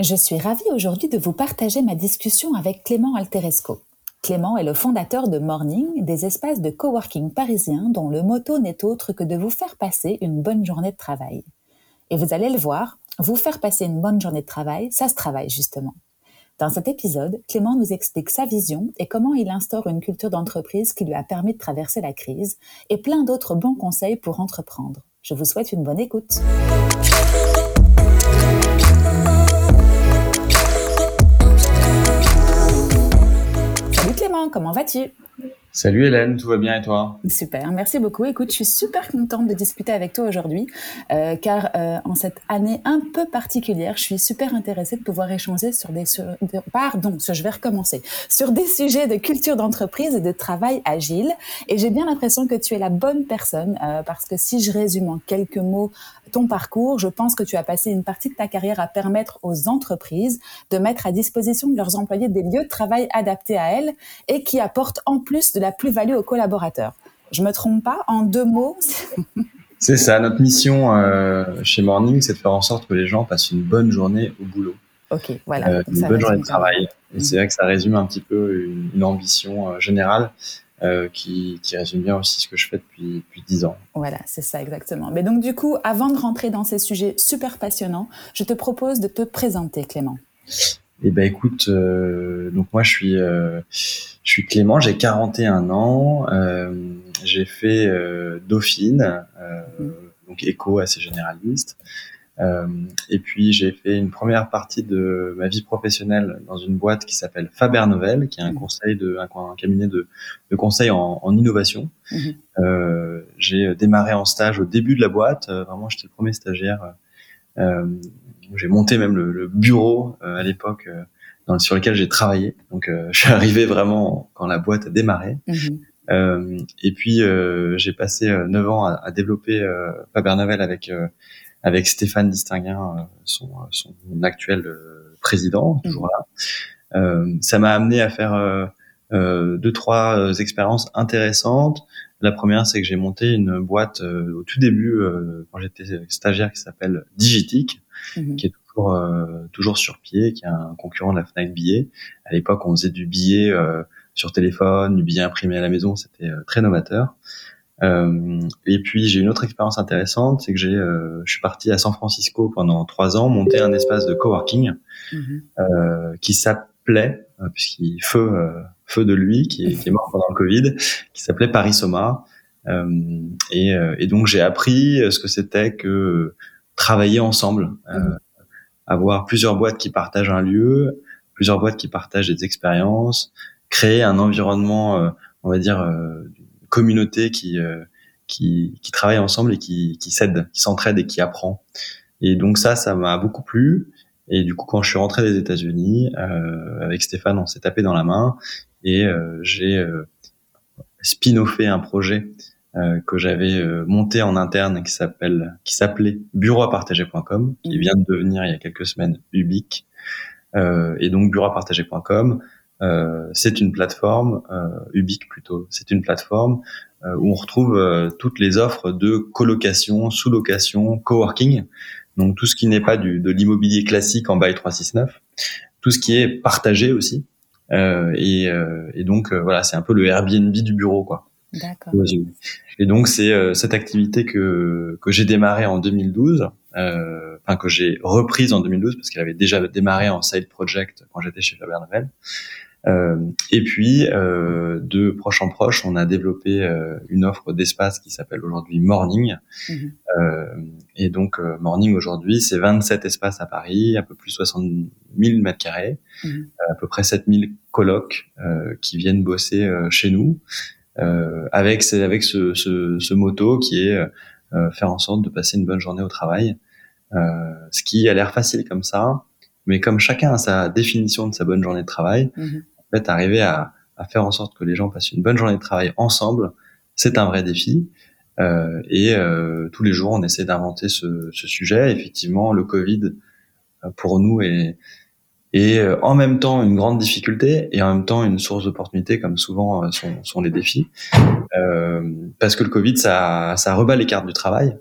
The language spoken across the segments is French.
Je suis ravie aujourd'hui de vous partager ma discussion avec Clément Alteresco. Clément est le fondateur de Morning, des espaces de coworking parisiens dont le motto n'est autre que de vous faire passer une bonne journée de travail. Et vous allez le voir, vous faire passer une bonne journée de travail, ça se travaille justement. Dans cet épisode, Clément nous explique sa vision et comment il instaure une culture d'entreprise qui lui a permis de traverser la crise et plein d'autres bons conseils pour entreprendre. Je vous souhaite une bonne écoute. Comment vas-tu? Salut Hélène, tout va bien et toi? Super, merci beaucoup. Écoute, je suis super contente de discuter avec toi aujourd'hui, euh, car euh, en cette année un peu particulière, je suis super intéressée de pouvoir échanger sur des, sur, pardon, je vais recommencer, sur des sujets de culture d'entreprise et de travail agile. Et j'ai bien l'impression que tu es la bonne personne, euh, parce que si je résume en quelques mots ton parcours, je pense que tu as passé une partie de ta carrière à permettre aux entreprises de mettre à disposition de leurs employés des lieux de travail adaptés à elles et qui apportent en plus de la plus-value aux collaborateurs. Je me trompe pas En deux mots C'est ça, notre mission euh, chez Morning, c'est de faire en sorte que les gens passent une bonne journée au boulot. Ok, voilà. Euh, une bonne journée de travail. Et c'est vrai que ça résume un petit peu une, ambition euh, générale. qui, qui, résume bien aussi ce que je fais depuis, depuis 10 ans. Voilà, c'est ça exactement. Mais donc du coup, avant de rentrer dans ces sujets super passionnants, je te propose de te présenter, Clément. Eh ben écoute, euh, donc moi je suis euh, je suis Clément, j'ai 41 ans, euh, j'ai fait euh, Dauphine, mmh. donc éco assez généraliste, et puis j'ai fait une première partie de ma vie professionnelle dans une boîte qui s'appelle Faber Novel, qui est un mmh. conseil de un, cabinet de, de conseil en, en innovation. Mmh. j'ai démarré en stage au début de la boîte, vraiment j'étais le premier stagiaire j'ai monté même le, bureau euh, à l'époque euh, dans, sur lequel j'ai travaillé. Donc, euh, je suis arrivé vraiment quand la boîte a démarré. Euh, et puis, j'ai passé neuf ans à, à développer euh, Faber Novel avec avec Stéphane Distinguin, son, son actuel président, mhm. toujours là. ça m'a amené à faire deux trois expériences intéressantes. La première, c'est que j'ai monté une boîte au tout début quand j'étais stagiaire qui s'appelle Digitic, Mhm. qui est toujours euh, toujours sur pied, qui est un concurrent de la Fnac Billet. À l'époque, on faisait du billet euh, sur téléphone, du billet imprimé à la maison, c'était euh, très novateur. Euh, et puis j'ai une autre expérience intéressante, c'est que j'ai, euh, je suis parti à San Francisco pendant trois ans, monter un espace de coworking mhm. euh, qui s'appelait, puisqu'il feu feu de lui, qui est, qui est, mort pendant le Covid, qui s'appelait Paris Soma. Et, et, donc j'ai appris ce que c'était que travailler ensemble, euh, mmh. avoir plusieurs boîtes qui partagent un lieu, plusieurs boîtes qui partagent des expériences, créer un environnement, euh, on va dire, euh, communauté qui, qui, qui travaille ensemble et qui, qui s'aide, qui s'entraide et qui apprend. Et donc ça, ça m'a beaucoup plu. Et du coup, quand je suis rentré des États-Unis, euh, avec Stéphane, on s'est tapé dans la main et euh, j'ai euh, spin-offé un projet euh, que j'avais euh, monté en interne qui s'appelle qui s'appelait bureauapartager.com qui mhm. vient de devenir il y a quelques semaines Ubique. Euh, et donc bureauapartager.com euh, c'est une plateforme euh, Ubique plutôt c'est une plateforme où on retrouve toutes les offres de colocation sous-location coworking. Donc tout ce qui n'est pas du, de l'immobilier classique en bail 369 tout ce qui est partagé aussi. Et, et donc voilà c'est un peu le Airbnb du bureau quoi D'accord. Et donc c'est euh, cette activité que que j'ai démarré en 2012, euh, enfin que j'ai reprise en 2012 parce qu'elle avait déjà démarré en side project quand j'étais chez Faber Novel. Euh, et puis euh, de proche en proche, on a développé euh, une offre d'espace qui s'appelle aujourd'hui Morning. Mhm. et donc Morning aujourd'hui, c'est 27 espaces à Paris, un peu plus de 60 000 mètres carrés, mhm. à peu près 7000 colocs qui viennent bosser chez nous. Euh, avec avec ce, ce, ce motto qui est euh, faire en sorte de passer une bonne journée au travail. Euh, ce qui a l'air facile comme ça, mais comme chacun a sa définition de sa bonne journée de travail, Mhm. en fait, arriver à, à faire en sorte que les gens passent une bonne journée de travail ensemble, c'est un vrai défi. Euh, et euh, tous les jours, on essaie d'inventer ce, ce sujet. Effectivement, le Covid, pour nous, est, est euh, en même temps une grande difficulté et en même temps une source d'opportunité, comme souvent euh, sont, sont les défis. Euh, parce que le Covid, ça, ça rebat les cartes du travail.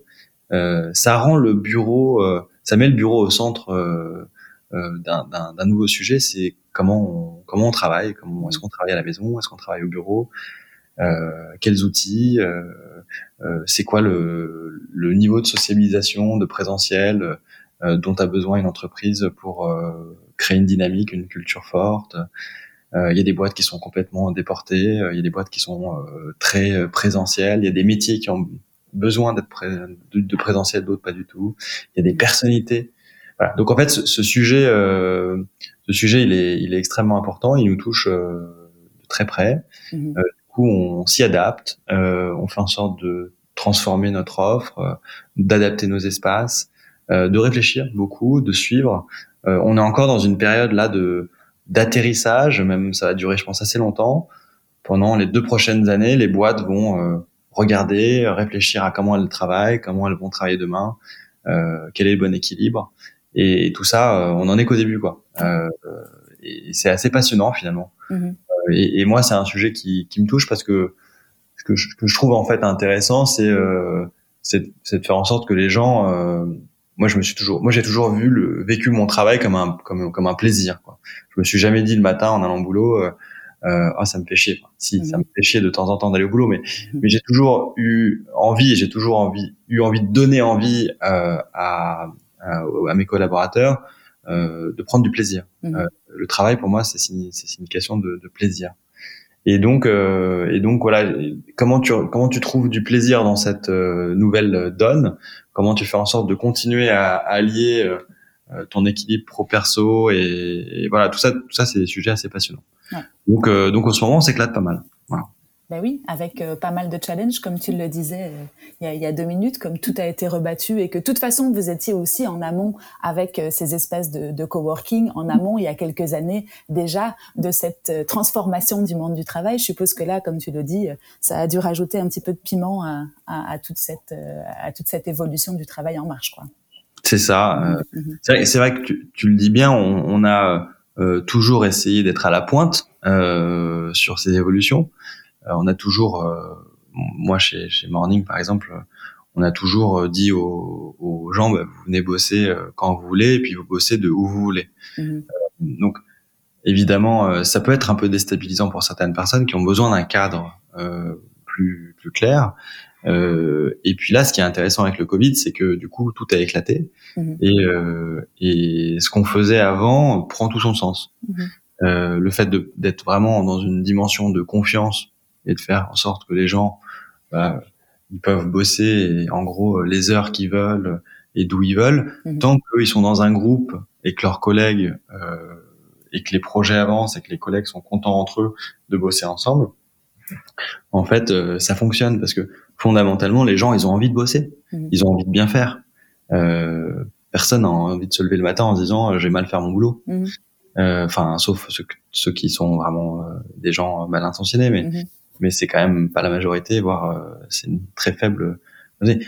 Euh, ça rend le bureau, euh, ça met le bureau au centre euh, d'un- nouveau sujet. C'est comment on, comment on travaille, comment est-ce qu'on travaille à la maison, est-ce qu'on travaille au bureau, quels outils, c'est quoi le, le niveau de socialisation, de présentiel dont a besoin une entreprise pour créer une dynamique, une culture forte. Euh, Il y a des boîtes qui sont complètement déportées, euh, il y a des boîtes qui sont euh, très euh, présentielles, il y a des métiers qui ont besoin d'être pré- de, de présentiel, d'autres pas du tout. Il y a des personnalités. Voilà. Donc en fait, ce, ce sujet, euh, ce sujet, il est, il est extrêmement important. Il nous touche euh, de très près. Mhm. Du coup, on s'y adapte. euh, on fait en sorte de transformer notre offre, euh, d'adapter nos espaces, euh, de réfléchir beaucoup, de suivre. Euh, on est encore dans une période là de d'atterrissage, même ça va durer, je pense, assez longtemps. Pendant les deux prochaines années, les boîtes vont euh, regarder, réfléchir à comment elles travaillent, comment elles vont travailler demain, euh, quel est le bon équilibre. Et, tout ça, euh, on en est qu'au début, quoi. Euh, et c'est assez passionnant finalement. Mhm. Et, et moi, c'est un sujet qui, qui me touche parce que ce que je, que je trouve en fait intéressant, c'est euh, c'est c'est de faire en sorte que les gens. Moi, je me suis toujours, moi, j'ai toujours vu le vécu mon travail comme un comme comme un plaisir. Quoi. Je me suis jamais dit le matin en allant au boulot. Euh, euh, ah, ça me fait chier. Enfin, si, Mhm. ça me fait chier de temps en temps d'aller au boulot, mais mais j'ai toujours eu envie, j'ai toujours envie, eu envie de donner envie euh, à, à à mes collaborateurs euh, de prendre du plaisir. Mhm. Euh, le travail pour moi, c'est c'est signification de, de plaisir. Et donc, euh, et donc voilà, comment tu comment tu trouves du plaisir dans cette euh, nouvelle donne? Comment tu fais en sorte de continuer à, à allier euh, euh, ton équilibre pro perso et, et voilà tout ça tout ça c'est des sujets assez passionnants. Ouais. Donc euh, donc en ce moment on s'éclate pas mal. Ben oui, avec euh, pas mal de challenges, comme tu le disais euh, il, y a, il y a deux minutes, comme tout a été rebattu et que de toute façon, vous étiez aussi en amont avec euh, ces espèces de, de coworking, en amont il y a quelques années déjà de cette transformation du monde du travail. Je suppose que là, comme tu le dis, ça a dû rajouter un petit peu de piment à, à, à toute, cette, à toute cette évolution du travail en marche. Quoi. C'est ça. Mhm. C'est vrai, que tu, tu le dis bien, on, on a toujours essayé d'être à la pointe sur ces évolutions. Euh, on a toujours, euh, moi chez, chez Morning par exemple, on a toujours euh, dit aux, aux gens, bah, vous venez bosser quand vous voulez, et puis vous bossez de où vous voulez. Mhm. Donc évidemment, ça peut être un peu déstabilisant pour certaines personnes qui ont besoin d'un cadre euh, plus plus clair. Euh, et puis là, ce qui est intéressant avec le Covid, c'est que du coup, tout a éclaté Mhm. et, euh, et ce qu'on faisait avant prend tout son sens. Mhm. Euh, le fait d'être vraiment dans une dimension de confiance et de faire en sorte que les gens, bah, ils peuvent bosser et, en gros les heures qu'ils veulent et d'où ils veulent, Mhm. tant qu'ils sont dans un groupe et que leurs collègues euh, et que les projets avancent et que les collègues sont contents entre eux de bosser ensemble, en fait, euh, ça fonctionne parce que fondamentalement, les gens, ils ont envie de bosser, Mhm. ils ont envie de bien faire. Euh, personne n'a envie de se lever le matin en se disant euh, j'ai mal faire mon boulot. Euh, Enfin, sauf ceux, ceux qui sont vraiment euh, des gens mal intentionnés, mais Mhm. Mais c'est quand même pas la majorité, voire euh, c'est une très faible.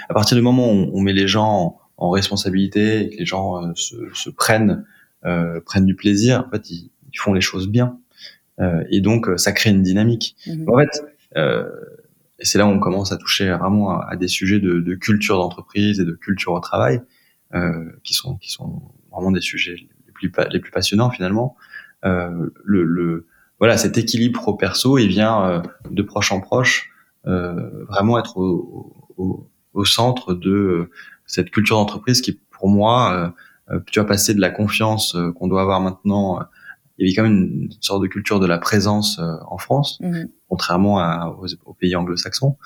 À partir du moment où on, met les gens en, en responsabilité et que les gens euh, se, se prennent euh, prennent du plaisir, en fait, ils, ils font les choses bien. Euh, et donc, ça crée une dynamique. Mhm. En fait, euh, et c'est là où on commence à toucher vraiment à, des sujets de, de culture d'entreprise et de culture au travail, euh, qui sont qui sont vraiment des sujets les plus les plus passionnants finalement. Euh, le, le voilà, cet équilibre pro perso, il vient euh, de proche en proche, euh, vraiment être au, au, au centre de euh, cette culture d'entreprise qui, pour moi, tu as passé de la confiance qu'on doit avoir maintenant. il y avait quand même une sorte de culture de la présence euh, en France Mhm. contrairement à, aux, aux pays anglo-saxons.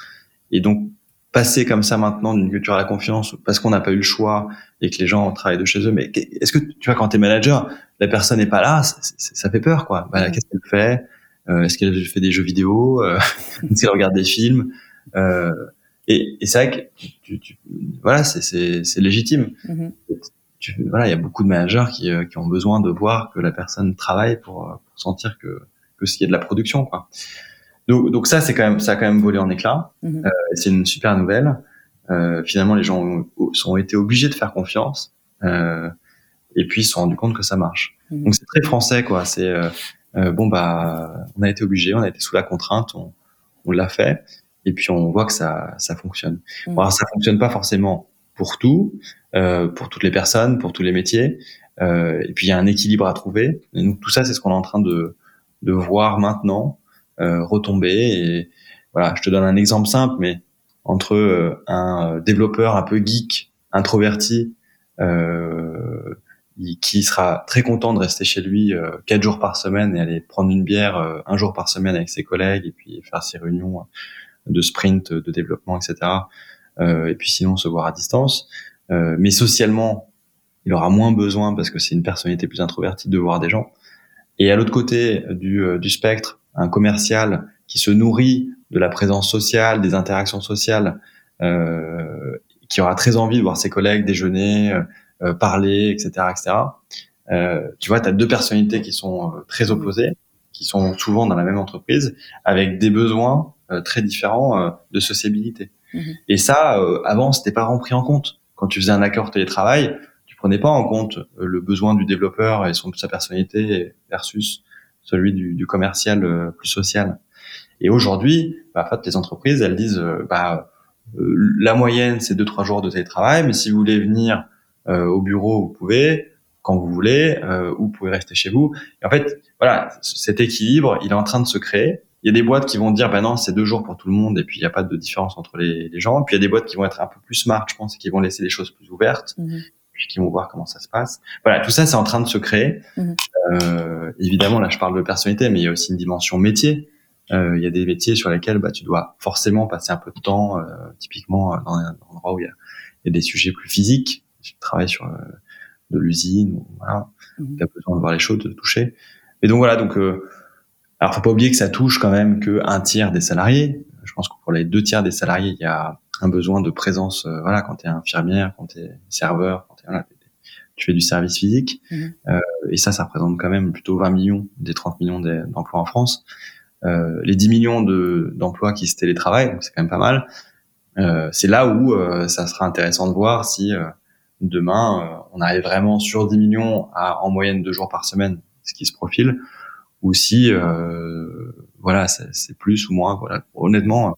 Et donc, passer comme ça maintenant d'une culture à la confiance, parce qu'on n'a pas eu le choix et que les gens travaillent de chez eux, mais est-ce que, tu vois, quand t'es manager, la personne n'est pas là, c- c- ça fait peur, quoi. Bah. Qu'est-ce qu'elle fait? Euh, Est-ce qu'elle fait des jeux vidéo? Euh, Est-ce qu'elle regarde des films? Euh, Et, et c'est vrai que, tu, tu- voilà, c'est- légitime. Mhm. tu, voilà, il y a beaucoup de managers qui, qui ont besoin de voir que la personne travaille pour, pour sentir que que s'il y a de la production, quoi. Donc, donc ça, c'est quand même, ça a quand même volé en éclat. Mm-hmm. c'est une super nouvelle. finalement, les gens ont, sont été obligés de faire confiance. Euh, et puis ils se sont rendus compte que ça marche. Mmh. Donc c'est très français quoi. C'est euh, euh, bon bah on a été obligé, on a été sous la contrainte, on, on l'a fait et puis on voit que ça ça fonctionne. Mmh. alors ça fonctionne pas forcément pour tout, euh, pour toutes les personnes, pour tous les métiers. Euh, et puis il y a un équilibre à trouver. Et donc tout ça c'est ce qu'on est en train de de voir maintenant euh, retomber. Et voilà, je te donne un exemple simple, mais entre euh, un développeur un peu geek, introverti, euh, qui sera très content de rester chez lui euh, quatre jours par semaine et aller prendre une bière euh, un jour par semaine avec ses collègues et puis faire ses réunions de sprint, de développement, etc. Euh, et puis sinon se voir à distance. mais socialement, il aura moins besoin parce que c'est une personnalité plus introvertie de voir des gens. Et à l'autre côté du, du spectre, un commercial qui se nourrit de la présence sociale, des interactions sociales, euh, qui aura très envie de voir ses collègues déjeuner, euh, parler, etc., etc. Euh, tu vois, tu as deux personnalités qui sont euh, très opposées, qui sont souvent dans la même entreprise, avec des besoins très différents de sociabilité. Mhm. Et ça, avant, c'était pas rempli en compte. Quand tu faisais un accord télétravail, tu prenais pas en compte le besoin du développeur et son, sa personnalité versus celui du, du commercial plus social. Et aujourd'hui, bah, en fait, les entreprises, elles disent, bah, la moyenne, c'est deux trois jours de télétravail, mais si vous voulez venir euh, au bureau, vous pouvez quand vous voulez, euh, ou vous pouvez rester chez vous. En fait, voilà, cet équilibre, il est en train de se créer. Il y a des boîtes qui vont dire, ben non, c'est deux jours pour tout le monde, et puis il n'y a pas de différence entre les, les, gens. Puis il y a des boîtes qui vont être un peu plus smart, je pense, et qui vont laisser les choses plus ouvertes, mmh. Puis qui vont voir comment ça se passe. Voilà, tout ça, c'est en train de se créer. Mmh. Euh, évidemment, là, je parle de personnalité, mais il y a aussi une dimension métier. Euh, il y a des métiers sur lesquels bah, tu dois forcément passer un peu de temps, euh, typiquement dans un endroit où il y a, il y a des sujets plus physiques tu travailles sur euh, de l'usine, voilà, mmh. tu as besoin de voir les choses, de toucher. Et donc voilà, donc euh, alors faut pas oublier que ça touche quand même que un tiers des salariés. Je pense que pour les deux tiers des salariés, il y a un besoin de présence. Euh, voilà, quand tu es infirmière, quand tu es serveur, voilà, tu fais du service physique. Mmh. Euh, et ça, ça représente quand même plutôt 20 millions des 30 millions d'emplois en France. Euh, les 10 millions d'emplois qui se télétravaillent, donc c'est quand même pas mal. Euh, c'est là où ça sera intéressant de voir si demain, on arrive vraiment sur 10 millions à en moyenne deux jours par semaine, ce qui se profile, ou si, voilà, c'est plus ou moins. Voilà, honnêtement,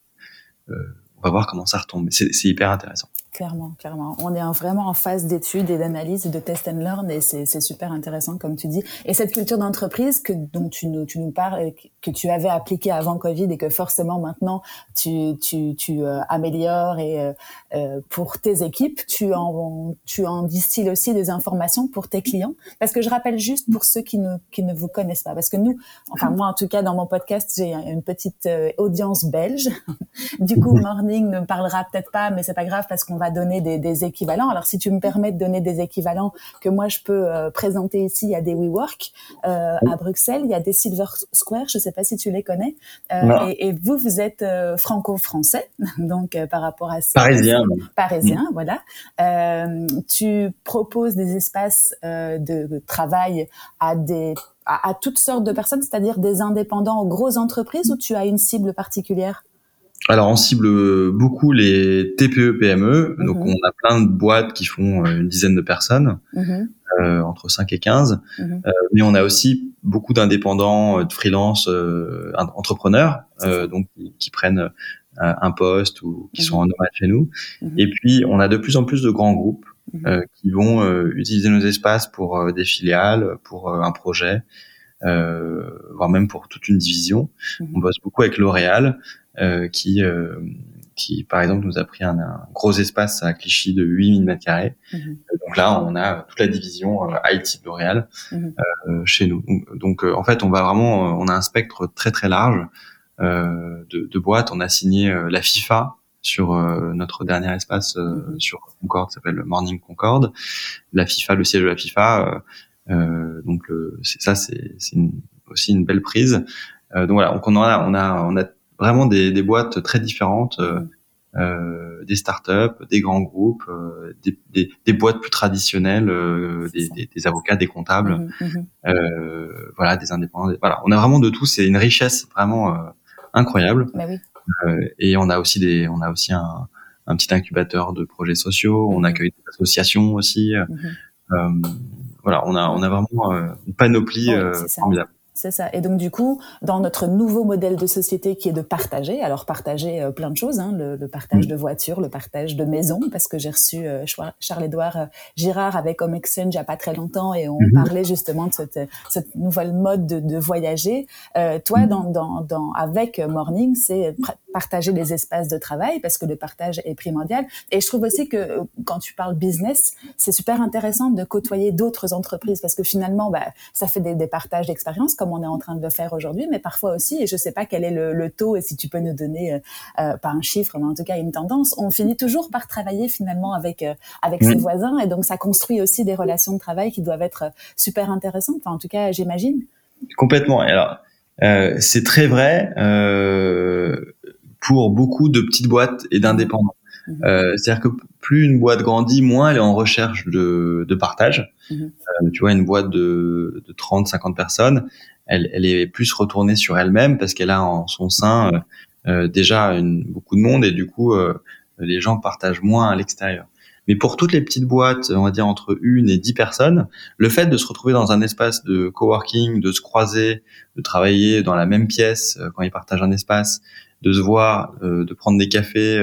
on va voir comment ça retombe. C'est hyper intéressant. Clairement, clairement. On est vraiment en phase d'études et d'analyse de test and learn et c'est super intéressant comme tu dis. Et cette culture d'entreprise que dont tu nous tu nous parles que tu avais appliquée avant Covid et que forcément maintenant tu tu tu euh, améliores et euh, euh, pour tes équipes, tu en tu en distilles aussi des informations pour tes clients parce que je rappelle juste pour ceux qui ne qui ne vous connaissent pas parce que nous enfin moi en tout cas dans mon podcast, j'ai une petite audience belge. du coup Morning ne parlera peut-être pas mais c'est pas grave parce qu'on va donner des, des, équivalents. Alors, si tu me permets de donner des équivalents que moi je peux euh, présenter ici, il y a des WeWork euh, à Bruxelles, il y a des Silver Square, je ne sais pas si tu les connais. Euh, et, et, vous, vous êtes franco-français, donc par rapport à ça. Parisien. Parisien, voilà. tu proposes des espaces de travail à des à, à toutes sortes de personnes, c'est-à-dire des indépendants aux grosses entreprises, ou tu as une cible particulière? Alors, on cible beaucoup les TPE, PME. Donc, mhm. on a plein de boîtes qui font euh, une dizaine de personnes, mhm. euh, entre 5 et 15. Mhm. Euh, mais on a aussi beaucoup d'indépendants, de freelance, entrepreneurs, donc qui, prennent un poste ou qui sont en nomade chez nous. Et puis, on a de plus en plus de grands groupes qui vont utiliser nos espaces pour des filiales, pour un projet, voire même pour toute une division. On bosse beaucoup avec L'Oréal. Euh, qui euh, qui par exemple nous a pris un, un, gros espace à Clichy de 8000 mètres carrés. Mhm. Donc là, on a toute la division euh, IT de L'Oréal mhm. chez nous. Donc, en fait, on va vraiment, on a un spectre très très large de, de boîtes. On a signé la FIFA sur notre dernier espace mhm. sur Concorde, qui s'appelle Morning Concorde. La FIFA, le siège de la FIFA. donc c'est ça, c'est aussi une belle prise. donc voilà, donc on a, on a, on a vraiment des, des boîtes très différentes, euh, euh, des startups, des grands groupes, euh, des, des, des, boîtes plus traditionnelles, euh, des, des, des, avocats, des comptables, mmh, mmh. Euh, voilà, des indépendants. voilà, on a vraiment de tout. C'est une richesse vraiment incroyable. Bah oui. et on a aussi des, on a aussi un, un petit incubateur de projets sociaux. On mmh. accueille des associations aussi. voilà, on a, on a vraiment une panoplie formidable. C'est ça. Et donc du coup, dans notre nouveau modèle de société qui est de partager, alors partager euh, plein de choses, hein, le, partage mm. de voitures, le partage de maisons, parce que j'ai reçu euh, Charles-Édouard euh, Girard avec Home Exchange il n'y a pas très longtemps et on mm-hmm. parlait justement de cette, cette nouvelle mode de, de voyager. toi, mm. dans, dans, dans, avec Morning, c'est partager les espaces de travail parce que le partage est primordial. Et je trouve aussi que quand tu parles business, c'est super intéressant de côtoyer d'autres entreprises parce que finalement, bah, ça fait des, des partages d'expériences comme on est en train de le faire aujourd'hui, mais parfois aussi, et je ne sais pas quel est le, taux, et si tu peux nous donner, euh, euh, pas un chiffre, mais en tout cas une tendance, on finit toujours par travailler finalement avec, euh, avec ses voisins, et donc ça construit aussi des relations de travail qui doivent être super intéressantes, enfin, en tout cas, j'imagine. Complètement. Alors, c'est très vrai pour beaucoup de petites boîtes et d'indépendants. Mhm. C'est-à-dire que plus une boîte grandit, moins elle est en recherche de, de partage. Mhm. tu vois, une boîte de, de 30, 50 personnes, elle, elle est plus retournée sur elle-même parce qu'elle a en son sein euh, euh, déjà une, beaucoup de monde et du coup euh, les gens partagent moins à l'extérieur. Mais pour toutes les petites boîtes, on va dire entre une et dix personnes, le fait de se retrouver dans un espace de coworking, de se croiser, de travailler dans la même pièce quand ils partagent un espace, de se voir, de prendre des cafés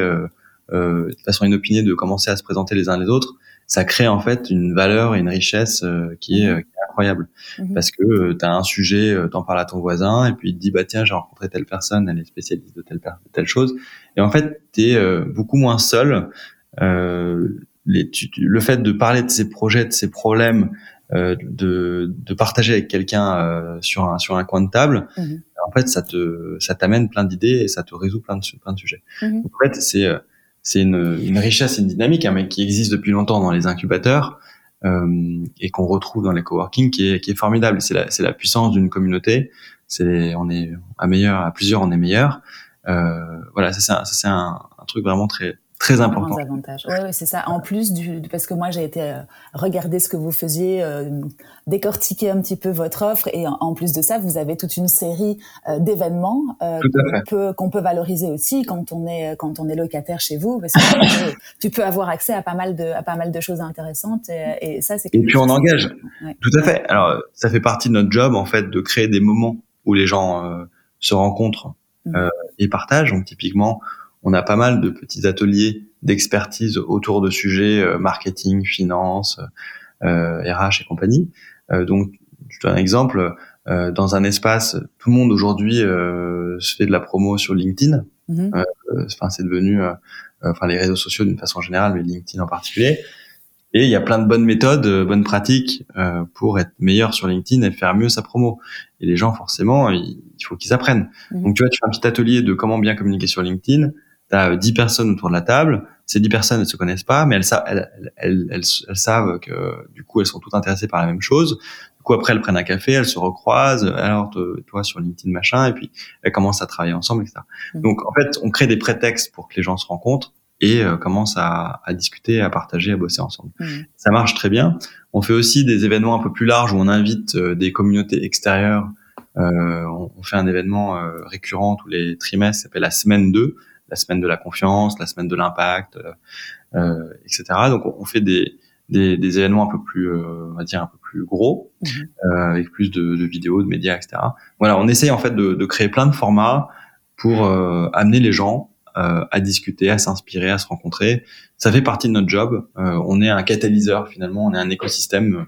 de façon inopinée, de commencer à se présenter les uns les autres, ça crée en fait une valeur et une richesse qui est, incroyable mhm. parce que euh, tu as un sujet, euh, t'en parles à ton voisin et puis il te dit bah tiens j'ai rencontré telle personne, elle est spécialiste de telle telle chose et en fait tu es euh, beaucoup moins seul. Les, le fait de parler de ses projets, de ses problèmes, de, de partager avec quelqu'un sur un sur un coin de table, mhm. en fait ça te ça t'amène plein d'idées et ça te résout plein de plein de sujets. Mhm. En fait c'est c'est une, une richesse, une dynamique, hein, mais qui existe depuis longtemps dans les incubateurs. Euh, et qu'on retrouve dans les coworking qui est, qui est formidable. C'est la, c'est la puissance d'une communauté. C'est, on est à meilleur, à plusieurs, on est meilleur. Euh, voilà, ça c'est un, c'est un, truc vraiment très très important. Oui, c'est ça. En plus du, parce que moi j'ai été euh, regarder ce que vous faisiez, euh, décortiquer un petit peu votre offre, et en, plus de ça, vous avez toute une série euh, d'événements qu'on peut qu'on peut valoriser aussi quand on est quand on est locataire chez vous, parce que tu peux avoir accès à pas mal de à pas mal de choses intéressantes, et, ça c'est. Et puis on engage. Tout à fait. Alors ça fait partie de notre job en fait de créer des moments où les gens se rencontrent mmh. et partagent. Donc typiquement on a pas mal de petits ateliers d'expertise autour de sujets euh, marketing, finance, euh, RH et compagnie. Euh, donc, je donne un exemple. dans un espace, tout le monde aujourd'hui se fait de la promo sur LinkedIn. Mm-hmm. Enfin, c'est devenu, enfin, les réseaux sociaux d'une façon générale, mais LinkedIn en particulier. Et il y a plein de bonnes méthodes, bonnes pratiques pour être meilleur sur LinkedIn et faire mieux sa promo. Et les gens, forcément, il, faut qu'ils apprennent. Mm-hmm. Donc, tu vois, tu fais un petit atelier de comment bien communiquer sur LinkedIn tu as 10 personnes autour de la table, ces 10 personnes ne se connaissent pas, mais elles, elles, elles, elles, savent que du coup elles sont toutes intéressées par la même chose. Du coup après elles prennent un café, elles se recroisent, alors toi sur LinkedIn machin, et puis elles commencent à travailler ensemble, etc. Mmh. Donc en fait on crée des prétextes pour que les gens se rencontrent et euh, commencent à, à, discuter, à partager, à bosser ensemble. Mmh. Ça marche très bien. On fait aussi des événements un peu plus larges où on invite euh, des communautés extérieures. Euh, on, on, fait un événement euh, récurrent tous les trimestres, s'appelle la semaine 2 la semaine de la confiance, la semaine de l'impact, euh, euh etc. Donc on fait des, des, des, événements un peu plus, euh, on va dire un peu plus gros, mhm. euh, avec plus de, de, vidéos, de médias, etc. Voilà, on essaye en fait de, de créer plein de formats pour amener les gens à discuter, à s'inspirer, à se rencontrer. Ça fait partie de notre job. on est un catalyseur finalement, on est un écosystème.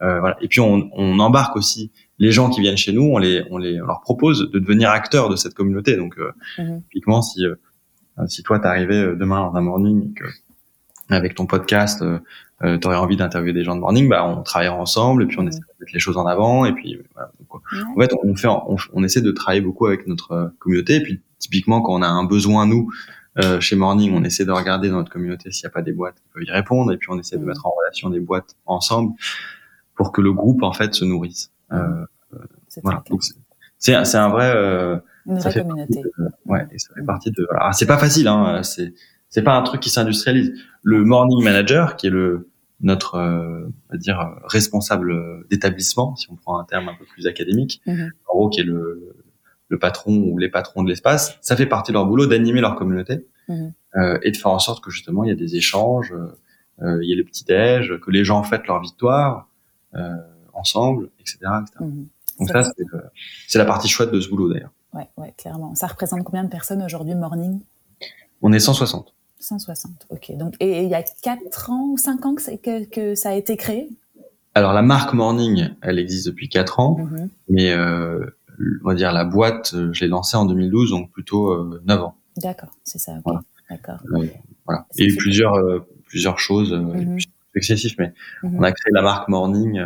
voilà. Et puis on, on embarque aussi les gens qui viennent chez nous, on les, on les, on leur propose de devenir acteurs de cette communauté. Donc, euh, mhm. typiquement, si euh, si toi t'arrivais euh, demain dans un morning et que avec ton podcast euh, euh tu aurais envie d'interviewer des gens de morning, bah on travaillera ensemble et puis on essaie de mettre les choses en avant et puis voilà. en fait on fait on, essaie de travailler beaucoup avec notre communauté et puis typiquement quand on a un besoin nous euh, chez Morning, on essaie de regarder dans notre communauté s'il n'y a pas des boîtes qui peuvent y répondre et puis on essaie de mettre en relation des boîtes ensemble pour que le groupe en fait se nourrisse. Euh, voilà. C'est c'est un vrai une vraie communauté. ouais, et ça fait partie de. Alors, c'est pas facile, hein. C'est c'est pas un truc qui s'industrialise. Le morning manager, qui est le notre euh, on va dire responsable d'établissement, si on prend un terme un peu plus académique, Mhm. en gros qui est le le patron ou les patrons de l'espace, ça fait partie de leur boulot d'animer leur communauté Mhm. euh, et de faire en sorte que justement il y a des échanges, euh, il y a le petit déj, que les gens fêtent leur victoire euh, ensemble, etc. etc. Mhm. Donc Ça ça c'est euh, c'est la partie chouette de ce boulot d'ailleurs. Ouais, ouais, clairement. Ça représente combien de personnes aujourd'hui, Morning? On est 160. 160, ok. Donc, et, et il y a 4 ans ou 5 ans que, c'est- que, que ça a été créé? Alors la marque Morning, elle existe depuis 4 ans, Mhm. mais euh, on va dire la boîte, euh, je l'ai lancée en 2012, donc plutôt euh, 9 ans. D'accord, c'est ça, ok. Voilà. D'accord. Euh, voilà. C'est Il y a eu super. plusieurs euh, plusieurs choses euh, Mhm. excessif, mais Mhm. on a créé la marque Morning.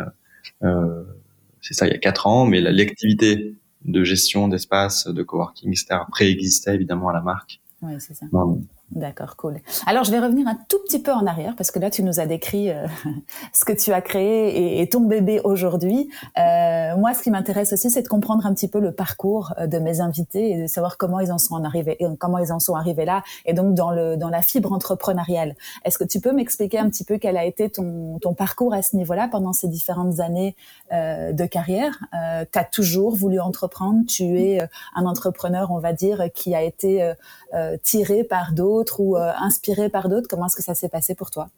c'est ça, il y a 4 ans, mais la- l'activité de gestion d'espace, de coworking, etc. préexistait évidemment à la marque. Oui, c'est ça. D'accord, cool. Alors, je vais revenir un tout petit peu en arrière parce que là, tu nous as décrit euh, ce que tu as créé et, ton bébé aujourd'hui. Euh, moi, ce qui m'intéresse aussi, c'est de comprendre un petit peu le parcours euh, de mes invités et de savoir comment ils en sont en arrivés, et comment ils en sont arrivés là, et donc dans le dans la fibre entrepreneuriale. Est-ce que tu peux m'expliquer un petit peu quel a été ton ton parcours à ce niveau-là pendant ces différentes années euh, de carrière? Euh, Tu toujours voulu entreprendre. Tu es euh, un entrepreneur, on va dire, qui a été euh, euh, tiré par d'autres ou euh, inspiré par d'autres Comment est-ce que ça s'est passé pour toi?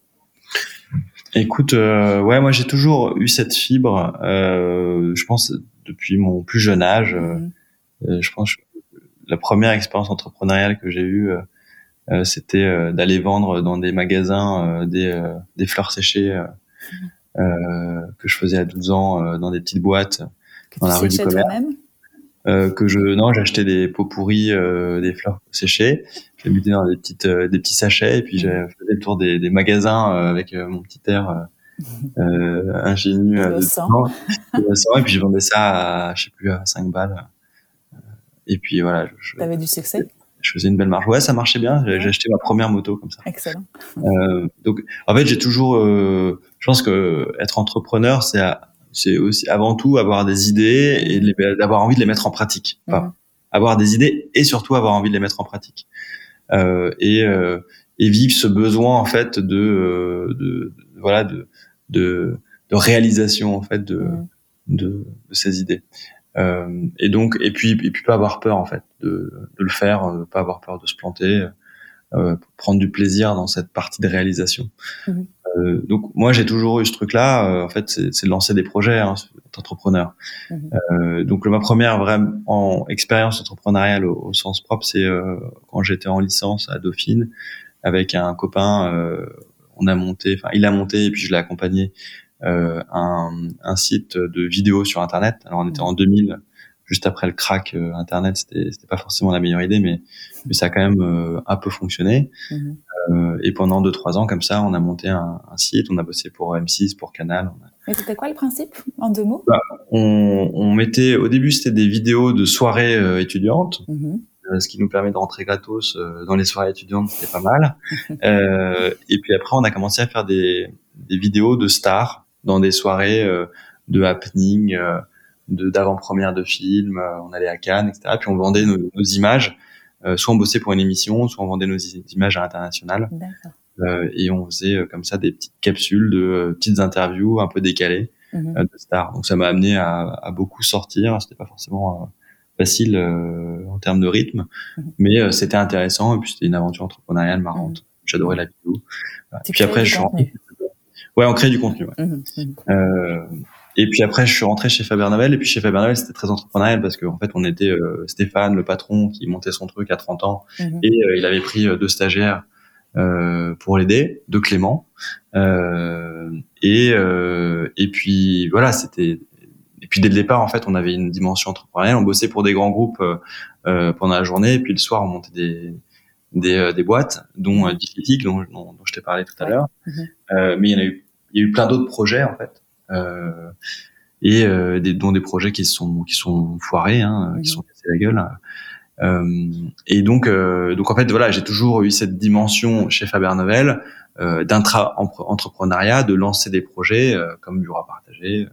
Écoute, euh, ouais, moi j'ai toujours eu cette fibre. euh, je pense depuis mon plus jeune âge. euh, Mhm. Je pense que la première expérience entrepreneuriale que j'ai eue, c'était d'aller vendre dans des magasins des, des fleurs séchées euh, que je faisais à 12 ans dans des petites boîtes Que Dans la rue du commerce. Euh, que je non j'achetais des pots pourris euh, des fleurs séchées je les mettais dans des petites euh, des petits sachets et puis je faisais le tour des, des magasins euh, avec euh, mon petit air ingénu de Innocent. 12 ans. Innocent, et puis je vendais ça à je sais plus à 5 balles et puis voilà je, je- Tu avais du succès? je faisais une belle marge. Ouais, ça marchait bien. J'ai j'ai acheté ma première moto comme ça. Excellent. Euh, donc, en fait, j'ai toujours. euh, je pense que être entrepreneur, c'est à- c'est aussi avant tout avoir des idées et de les- d'avoir envie de les mettre en pratique. Enfin, Mhm. avoir des idées et surtout avoir envie de les mettre en pratique. Euh, et, euh, et vivre ce besoin en fait de, euh, de, de- voilà de, de de réalisation en fait de Mhm. de, de ces idées. Euh, et donc et puis et puis pas avoir peur en fait de, de le faire, euh, pas avoir peur de se planter, euh, prendre du plaisir dans cette partie de réalisation. Mhm. Euh, donc moi j'ai toujours eu ce truc-là. euh, en fait, c'est de lancer des projets, hein, entrepreneur. Mhm. Euh, donc ma première vraie en expérience entrepreneuriale au, au sens propre, c'est quand j'étais en licence à Dauphine avec un copain. on a monté, enfin il a monté et puis je l'ai accompagné un, un site de vidéos sur Internet. Alors on était en 2000, juste après le crack euh, Internet, c'était pas forcément la meilleure idée, mais mais ça a quand même euh, un peu fonctionné. Mhm. Euh, et pendant deux trois ans comme ça, on a monté un, un site, on a bossé pour M6, pour Canal. On, a- Et c'était quoi le principe, en deux mots? On, on mettait au début c'était des vidéos de soirées euh, étudiantes, Mhm. euh, ce qui nous permet de rentrer gratos euh, dans les soirées étudiantes, c'était pas mal. Euh, et puis après, on a commencé à faire des, des vidéos de stars dans des soirées euh, de happening, euh, de d'avant-première de films. euh, on allait à Cannes, etc. Puis on vendait nos, nos images. Euh, soit on bossait pour une émission, soit on vendait nos images à l'international. Euh, et on faisait euh, comme ça des petites capsules de petites interviews un peu décalées Mhm. de stars. Donc ça m'a amené à, à beaucoup sortir. C'était pas forcément facile euh, en termes de rythme, Mhm. mais euh, c'était intéressant et puis c'était une aventure entrepreneuriale marrante. J'adorais la vidéo. Voilà. Puis après, je suis ouais, on crée du contenu. ouais. Mhm. Mhm. Euh, et puis après, je suis rentré chez Faber Novel. Et puis chez Faber Novel, c'était très entrepreneurial parce qu'en fait, on était euh, Stéphane, le patron, qui montait son truc à 30 ans, Mhm. et euh, il avait pris euh, deux stagiaires euh, pour l'aider, deux Clément. Euh, et euh, et puis voilà, c'était. Et puis dès le départ, en fait, on avait une dimension entrepreneuriale. On bossait pour des grands groupes pendant la journée, et puis le soir, on montait des des, euh, des boîtes, dont euh, dont, dont, dont je t'ai parlé tout à l'heure. Euh, mais il y en a eu, il y a eu plein d'autres projets en fait, et euh, des, dont des projets qui sont qui sont foirés, hein, qui sont cassés la gueule. Euh, et donc, euh, donc en fait, voilà, j'ai toujours eu cette dimension chez Faber Novel euh, d'intra-entrepreneuriat, de lancer des projets euh, comme Bureau à partager,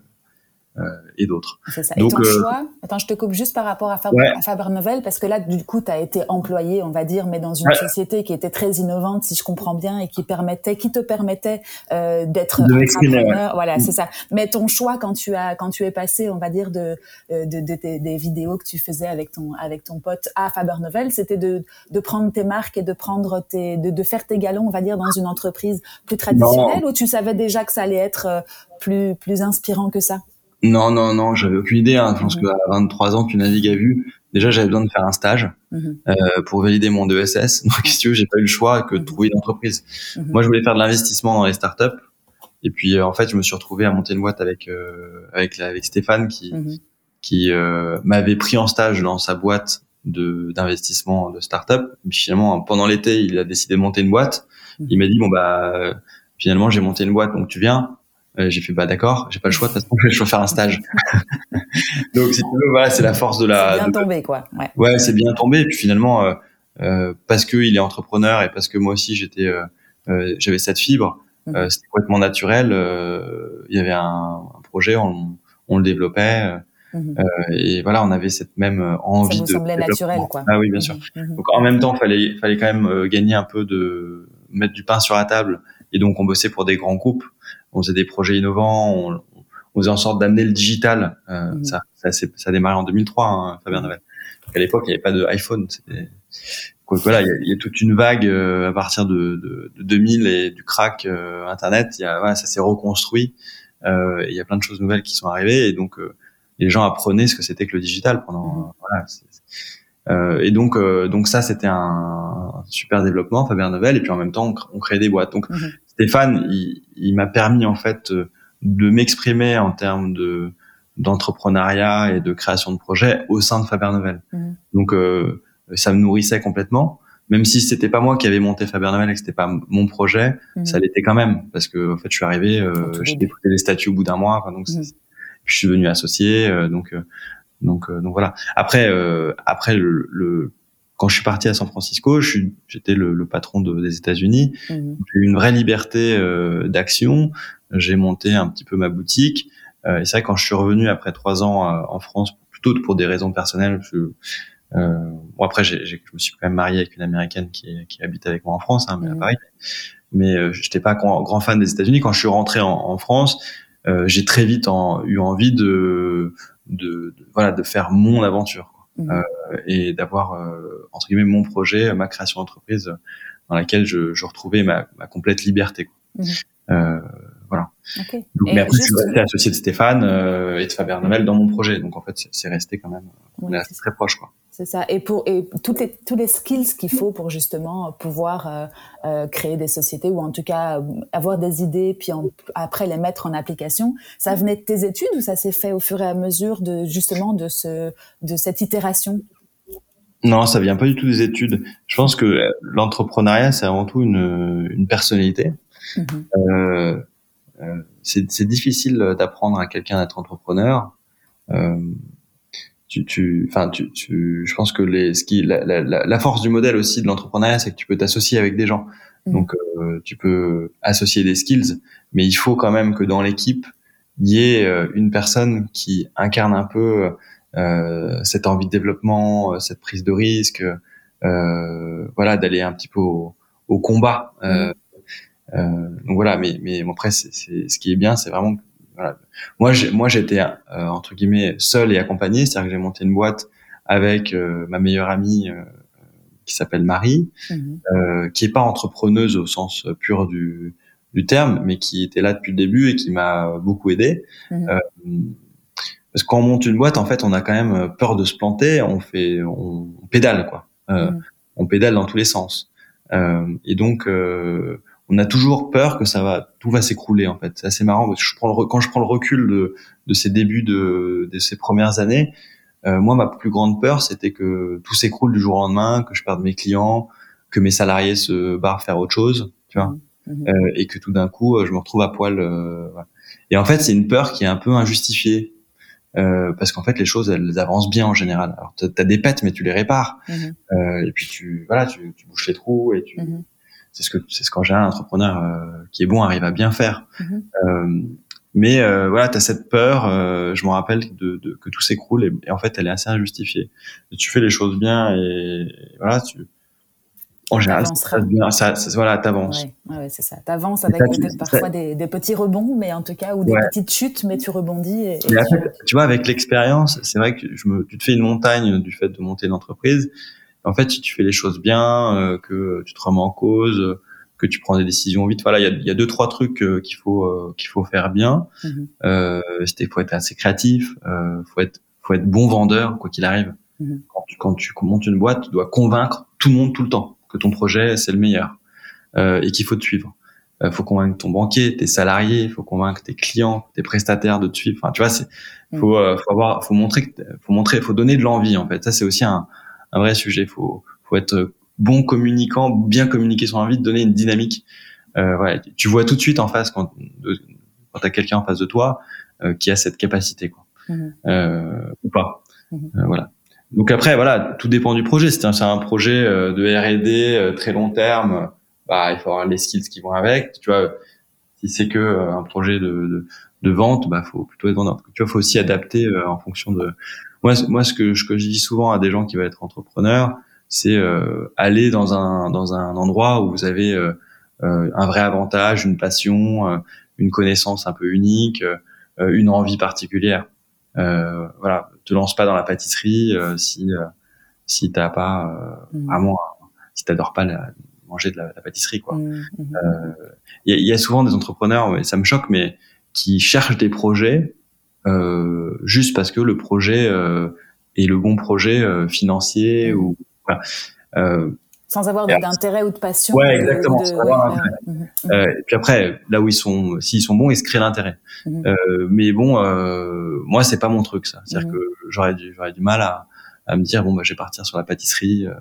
et d'autres. C'est ça. Donc, et ton choix, attends, je te coupe juste par rapport à Faber, à Faber Novel, parce que là, du coup, tu as été employé, on va dire, mais dans une société qui était très innovante, si je comprends bien, et qui permettait, qui te permettait d'être entrepreneur. Voilà, mm. c'est ça. Mais ton choix quand tu as, quand tu es passé, on va dire, de, de, de, des vidéos que tu faisais avec ton, avec ton pote à Faber Novel, c'était de, de prendre tes marques et de prendre tes, de, de faire tes galons, on va dire, dans une entreprise plus traditionnelle, ou tu savais déjà que ça allait être plus, plus inspirant que ça? Non, non, non, j'avais aucune idée. Hein. Je pense mhm. qu'à 23 ans, tu navigues à vue. Déjà, j'avais besoin de faire un stage mhm. euh, pour valider mon ESS. Donc, si tu veux, j'ai pas eu le choix que de mhm. trouver une entreprise. Moi, je voulais faire de l'investissement dans les startups. Et puis, euh, en fait, je me suis retrouvé à monter une boîte avec euh, avec, avec Stéphane qui qui euh, m'avait pris en stage dans sa boîte de d'investissement de start-up. finalement, pendant l'été, il a décidé de monter une boîte. Il m'a dit bon bah finalement j'ai monté une boîte, donc tu viens. Euh, j'ai fait bah d'accord, j'ai pas le choix de toute façon, je vais faire un stage. Donc si tu veux, voilà, c'est la force de la. C'est bien tombé quoi. Ouais, ouais c'est bien tombé. Et puis finalement, euh, euh, parce que il est entrepreneur et parce que moi aussi j'étais, euh, euh j'avais cette fibre, mmh. c'était complètement naturel. il y avait un, un projet, on, on, le développait. Mmh. et voilà, on avait cette même envie Ça vous semblait naturel, quoi. Ah oui, bien sûr. Mmh. Donc en même temps, fallait, fallait quand même gagner un peu de mettre du pain sur la table. Et donc on bossait pour des grands groupes on faisait des projets innovants, on, on faisait en sorte d'amener le digital. Euh, mmh. Ça, ça, ça, a démarré en 2003, hein, Fabien Novel. à l'époque, il n'y avait pas d'iPhone. Voilà, il y, y, a, toute une vague euh, à partir de, de, de, 2000 et du crack euh, Internet. Y a, voilà, ça s'est reconstruit. Euh, il y a plein de choses nouvelles qui sont arrivées et donc les gens apprenaient ce que c'était que le digital pendant. Mmh. Voilà, euh, et donc, euh, donc ça, c'était un, super développement, Fabien Novel. Et puis en même temps, on, créait des boîtes. Donc mhm. Stéphane, il, il m'a permis en fait de m'exprimer en termes de d'entrepreneuriat et de création de projets au sein de Faber Novel. Mhm. Donc euh, ça me nourrissait complètement. Même si c'était pas moi qui avais monté Faber Novel et que c'était pas mon projet, mhm. ça l'était quand même parce que en fait je suis arrivé, euh, j'ai déposé les statuts au bout d'un mois, enfin, donc je suis devenu associé, euh, donc donc, euh, donc voilà. Après, euh, après le, le, quand je suis parti à San Francisco, j'étais le, le, patron de, des États-Unis. Mhm. J'ai eu une vraie liberté euh, d'action. J'ai monté un petit peu ma boutique. et c'est vrai quand je suis revenu après trois ans en France, plutôt pour des raisons personnelles. euh, bon après, j'ai, je me suis quand même marié avec une américaine qui, qui habite avec moi en France, hein, mais à mhm. Paris. Mais euh, j'étais pas grand, grand, fan des États-Unis. Quand je suis rentré en, en France, j'ai très vite en, eu envie de de, voilà de faire mon aventure mmh. euh, et d'avoir euh, entre guillemets mon projet, ma création d'entreprise dans laquelle je, je retrouvais ma, ma, complète liberté. Quoi. Mmh. Euh, voilà. Okay. Donc, mais après, je suis resté associé de Stéphane euh, et de Fabien Noël dans mon projet. Donc, en fait, c'est resté quand même, on est resté très proche, quoi. C'est ça. Et pour et toutes les tous les skills qu'il faut pour justement pouvoir euh, euh, créer des sociétés ou en tout cas avoir des idées puis après les mettre en application, ça venait de tes études ou ça s'est fait au fur et à mesure de justement de ce de cette itération? Non, ça vient pas du tout des études. Je pense que l'entrepreneuriat, c'est avant tout une, une personnalité. Mm-hmm. Euh, euh, c'est difficile d'apprendre à quelqu'un d'être entrepreneur. Euh, tu, tu, enfin, tu, tu, je pense que les, ce qui, la, la, la force du modèle aussi de l'entrepreneuriat, c'est que tu peux t'associer avec des gens. Mm. Donc, euh, tu peux associer des skills, mais il faut quand même que dans l'équipe, il y ait euh, une personne qui incarne un peu euh, cette envie de développement, euh, cette prise de risque, euh, voilà, d'aller un petit peu au, au combat. Mm. Euh, donc voilà, mais mais après, c'est, ce qui est bien, c'est vraiment voilà. Moi, j'ai, moi, j'étais euh, entre guillemets seul et accompagné, c'est-à-dire que j'ai monté une boîte avec euh, ma meilleure amie qui s'appelle Marie, euh, qui est pas entrepreneuse au sens pur du, du terme, mais qui était là depuis le début et qui m'a beaucoup aidé. Mhm. Euh, parce qu'on monte une boîte, en fait, on a quand même peur de se planter. On fait, on, pédale quoi. Euh, mhm. On pédale dans tous les sens. et donc, on a toujours peur que ça va, tout va s'écrouler en fait. C'est assez marrant parce que je prends le, quand je prends le recul de, de ces débuts de, de ces premières années, euh, moi ma plus grande peur c'était que tout s'écroule du jour au lendemain, que je perde mes clients, que mes salariés se barrent faire autre chose, tu vois, mmh, mmh. euh, et que tout d'un coup euh, je me retrouve à poil. Euh, et en fait c'est une peur qui est un peu injustifiée. Euh, parce qu'en fait les choses elles avancent bien en général. Alors t'as des pètes mais tu les répares mmh. euh, et puis tu voilà tu, tu bouches les trous et tu c'est ce que c'est ce qu'en général un entrepreneur euh, qui est bon arrive à bien faire. Mhm. Euh, Mais euh, voilà, tu as cette peur, euh, je me rappelle de, de, que tout s'écroule et, en fait, elle est assez injustifiée. tu fais les choses bien et voilà, tu en général, ça, bien, ça, ça, voilà, t'avances. Ouais, ouais, c'est ça. T'avances avec peut-être parfois des, des, petits rebonds, mais en tout cas, ou des petites chutes, mais tu rebondis. Et, tu... tu... vois, avec l'expérience, c'est vrai que je me, tu te fais une montagne du fait de monter une entreprise. En fait, si tu fais les choses bien, euh, que tu te remets en cause, que tu prends des décisions vite. Voilà, il y a, y a, deux trois trucs euh, qu'il faut euh, qu'il faut faire bien. Mm euh, faut être assez créatif, euh, faut être faut être bon vendeur quoi qu'il arrive. Mhm. Quand, tu, quand tu montes une boîte, tu dois convaincre tout le monde tout le temps que ton projet c'est le meilleur euh, et qu'il faut te suivre. Euh, faut convaincre ton banquier, tes salariés, faut convaincre tes clients, tes prestataires de te suivre. Enfin, tu vois, c'est mhm. faut faut avoir faut montrer faut montrer faut donner de l'envie en fait. Ça c'est aussi un un vrai sujet. Faut faut être bon communicant, bien communiquer son envie, de donner une dynamique. Euh, tu vois tout de suite en face quand, quand tu as quelqu'un en face de toi euh, qui a cette capacité, quoi. Euh, ou pas. Euh, voilà. Donc après, voilà, tout dépend du projet. Si c'est un, projet euh, de R&D très long terme, bah il faut avoir les skills qui vont avec. Tu vois, si c'est que un projet de, de, de, vente, bah faut plutôt être vendeur. Tu vois, faut aussi adapter en fonction de. Moi, moi, ce que, ce que je dis souvent à des gens qui veulent être entrepreneurs, c'est euh, aller dans un dans un endroit où vous avez euh, euh, un vrai avantage, une passion, une connaissance un peu unique, une envie particulière. voilà, te lance pas dans la pâtisserie si si t'as pas mmh. vraiment si t'adores pas la, manger de la, pâtisserie quoi. Mmh, mmh. Il y, y, a souvent des entrepreneurs, et ça me choque, mais qui cherchent des projets euh, juste parce que le projet euh, est le bon projet euh, financier ou euh, sans avoir d'intérêt ou de passion. Ouais, exactement. Mhm, mhm. Euh, et puis après, là où ils sont, s'ils sont bons, ils se créent l'intérêt. Mhm. euh, mais bon, euh, moi, c'est pas mon truc, ça. C'est-à-dire que j'aurais du, j'aurais du mal à, à me dire bon, bah, je vais partir sur la pâtisserie, euh,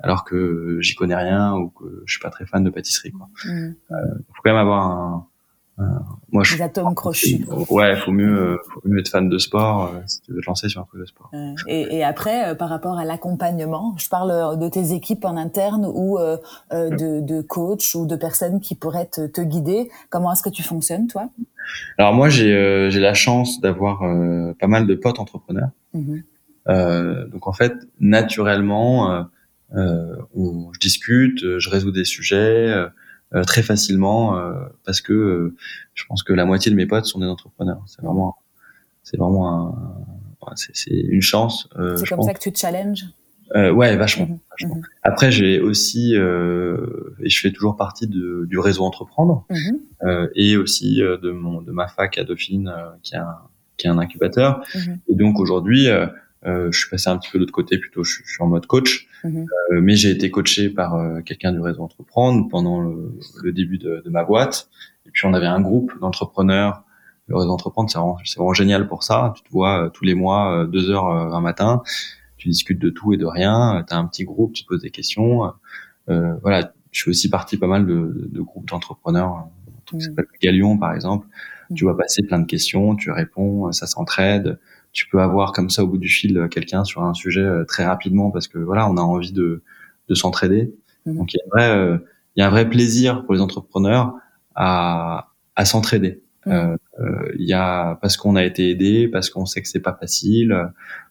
alors que j'y connais rien ou que je suis pas très fan de pâtisserie. Quoi. Euh, faut quand même avoir un, euh, moi, je, atomes crochus. Ouais, faut mieux, euh, faut mieux être fan de sport euh, si tu veux te lancer sur un truc de sport. Et, et après, par rapport à l'accompagnement, je parle de tes équipes en interne ou de, de coachs ou de personnes qui pourraient te, te guider. Comment est-ce que tu fonctionnes, toi? Alors moi, j'ai la chance d'avoir pas mal de potes entrepreneurs. Euh, donc en fait, naturellement, euh, on, je discute, je résous des sujets. Euh, très facilement euh, parce que euh, je pense que la moitié de mes potes sont des entrepreneurs. C'est vraiment, c'est vraiment un, c'est une chance. c'est comme ça que tu te challenges? Euh, ouais, vachement. Mhm. vachement. Mhm. Après, j'ai aussi euh, et je fais toujours partie de, du réseau entreprendre mhm. euh, et aussi de mon de ma fac à Dauphine qui est un qui est un incubateur. Et donc aujourd'hui, euh, je suis passé un petit peu de l'autre côté, plutôt je, suis en mode coach, mhm. euh, mais j'ai été coaché par euh, quelqu'un du réseau Entreprendre pendant le, le début de, de, ma boîte. Et puis on avait un groupe d'entrepreneurs. Le réseau Entreprendre, c'est vraiment, vraiment, génial pour ça. Tu te vois euh, tous les mois, deux heures un matin, tu discutes de tout et de rien. Tu as un petit groupe, tu te poses des questions. voilà, je suis aussi partie pas mal de, de groupes d'entrepreneurs, truc qui mhm. s'appelle Galion par exemple. Tu vas passer plein de questions, tu réponds, ça s'entraide tu peux avoir comme ça au bout du fil euh, quelqu'un sur un sujet euh, très rapidement parce que voilà, on a envie de, de s'entraider. Mhm. Donc il y a un vrai, euh, il y a un vrai plaisir pour les entrepreneurs à, à s'entraider. Mhm. Il y a parce qu'on a été aidé, parce qu'on sait que c'est pas facile,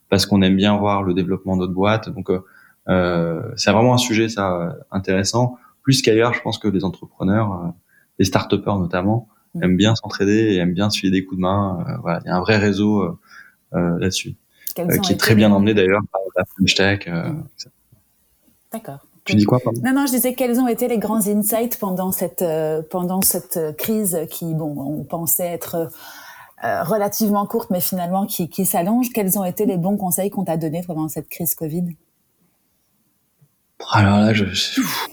parce qu'on aime bien voir le développement d'autres boîtes. Donc euh, c'est vraiment un sujet ça intéressant. Plus qu'ailleurs, je pense que les entrepreneurs, les start notamment, mhm. aiment bien s'entraider et aiment bien se filer des coups de main. voilà, il y a un vrai réseau euh, là-dessus, euh, qui est très bien emmené d'ailleurs par la French Tech. Euh. D'accord. Tu dis quoi pardon? Non, non, je disais quels ont été les grands insights pendant cette pendant cette crise qui, bon, on pensait être relativement courte, mais finalement qui, qui s'allonge. Quels ont été les bons conseils qu'on t'a donnés pendant cette crise Covid? Alors là, je,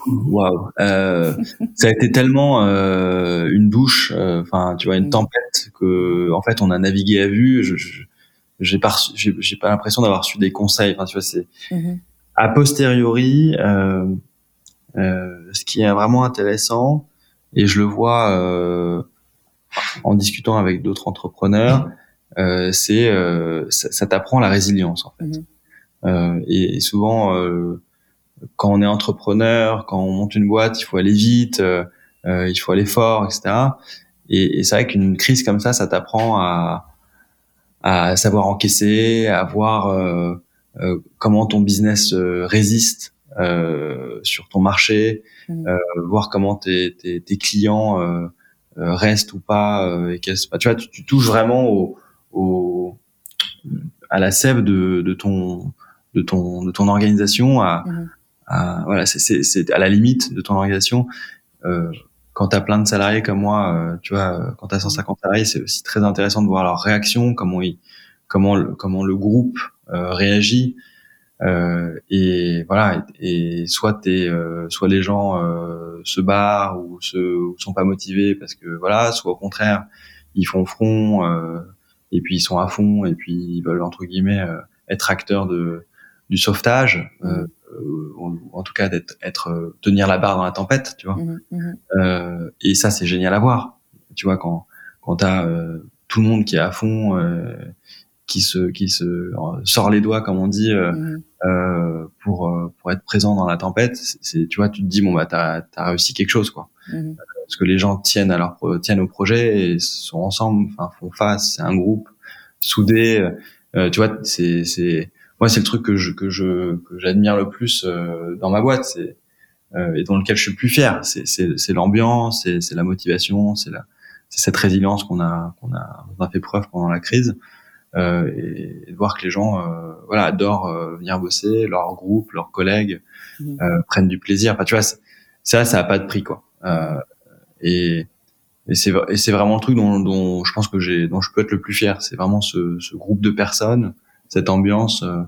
waouh, euh, ça a été tellement euh, une douche, enfin, tu vois, une mm. tempête que, en fait, on a navigué à vue. Je, je, j'ai pas j'ai pas l'impression d'avoir su des conseils enfin tu vois c'est mm-hmm. a posteriori euh, euh, ce qui est vraiment intéressant et je le vois euh, en discutant avec d'autres entrepreneurs euh, c'est euh, ça, ça t'apprend la résilience en fait. Euh, et, et, souvent quand on est entrepreneur quand on monte une boîte il faut aller vite il faut aller fort etc et, et c'est vrai qu'une crise comme ça, ça t'apprend à, à savoir encaisser, à voir euh, euh, comment ton business euh, résiste euh, sur ton marché, mm. voir comment tes, tes, tes clients restent ou pas. et tu vois, tu, tu, touches vraiment au, au, à la sève de, de ton de ton de ton organisation à, mm. à voilà c'est à la limite de ton organisation euh, quand tu as plein de salariés comme moi, euh, tu vois, euh, quand tu as 150 salariés, c'est aussi très intéressant de voir leur réaction, comment ils, comment le, comment le groupe euh, réagit. Euh, et voilà, et, soit t'es, soit les gens se barrent ou se sont pas motivés parce que voilà, soit au contraire ils font front et puis ils sont à fond et puis ils veulent entre guillemets être acteurs de du sauvetage. Mmh. Euh, ou en tout cas d'être être euh, tenir la barre dans la tempête tu vois mmh, mmh. Euh, et ça c'est génial à voir tu vois quand quand t'as euh, tout le monde qui est à fond qui se qui se sort les doigts comme on dit mmh. pour pour être présent dans la tempête c'est tu vois tu te dis bon bah t'as as réussi quelque chose quoi parce que les gens tiennent à leur tiennent au projet et sont ensemble enfin font face c'est un groupe soudé tu vois c'est c'est moi c'est le truc que je que je que j'admire le plus euh, dans ma boîte c'est euh, et dans lequel je suis le plus fier. C'est c'est c'est l'ambiance c'est c'est la motivation c'est la c'est cette résilience qu'on a qu'on a on a fait preuve pendant la crise. Euh, et, et, de voir que les gens euh, voilà adorent euh, venir bosser leur groupe leurs collègues mmh. prennent du plaisir. Enfin tu vois ça ça a pas de prix quoi. Et et c'est et c'est vraiment le truc dont, dont je pense que j'ai dont je peux être le plus fier. C'est vraiment ce, ce groupe de personnes cette ambiance euh,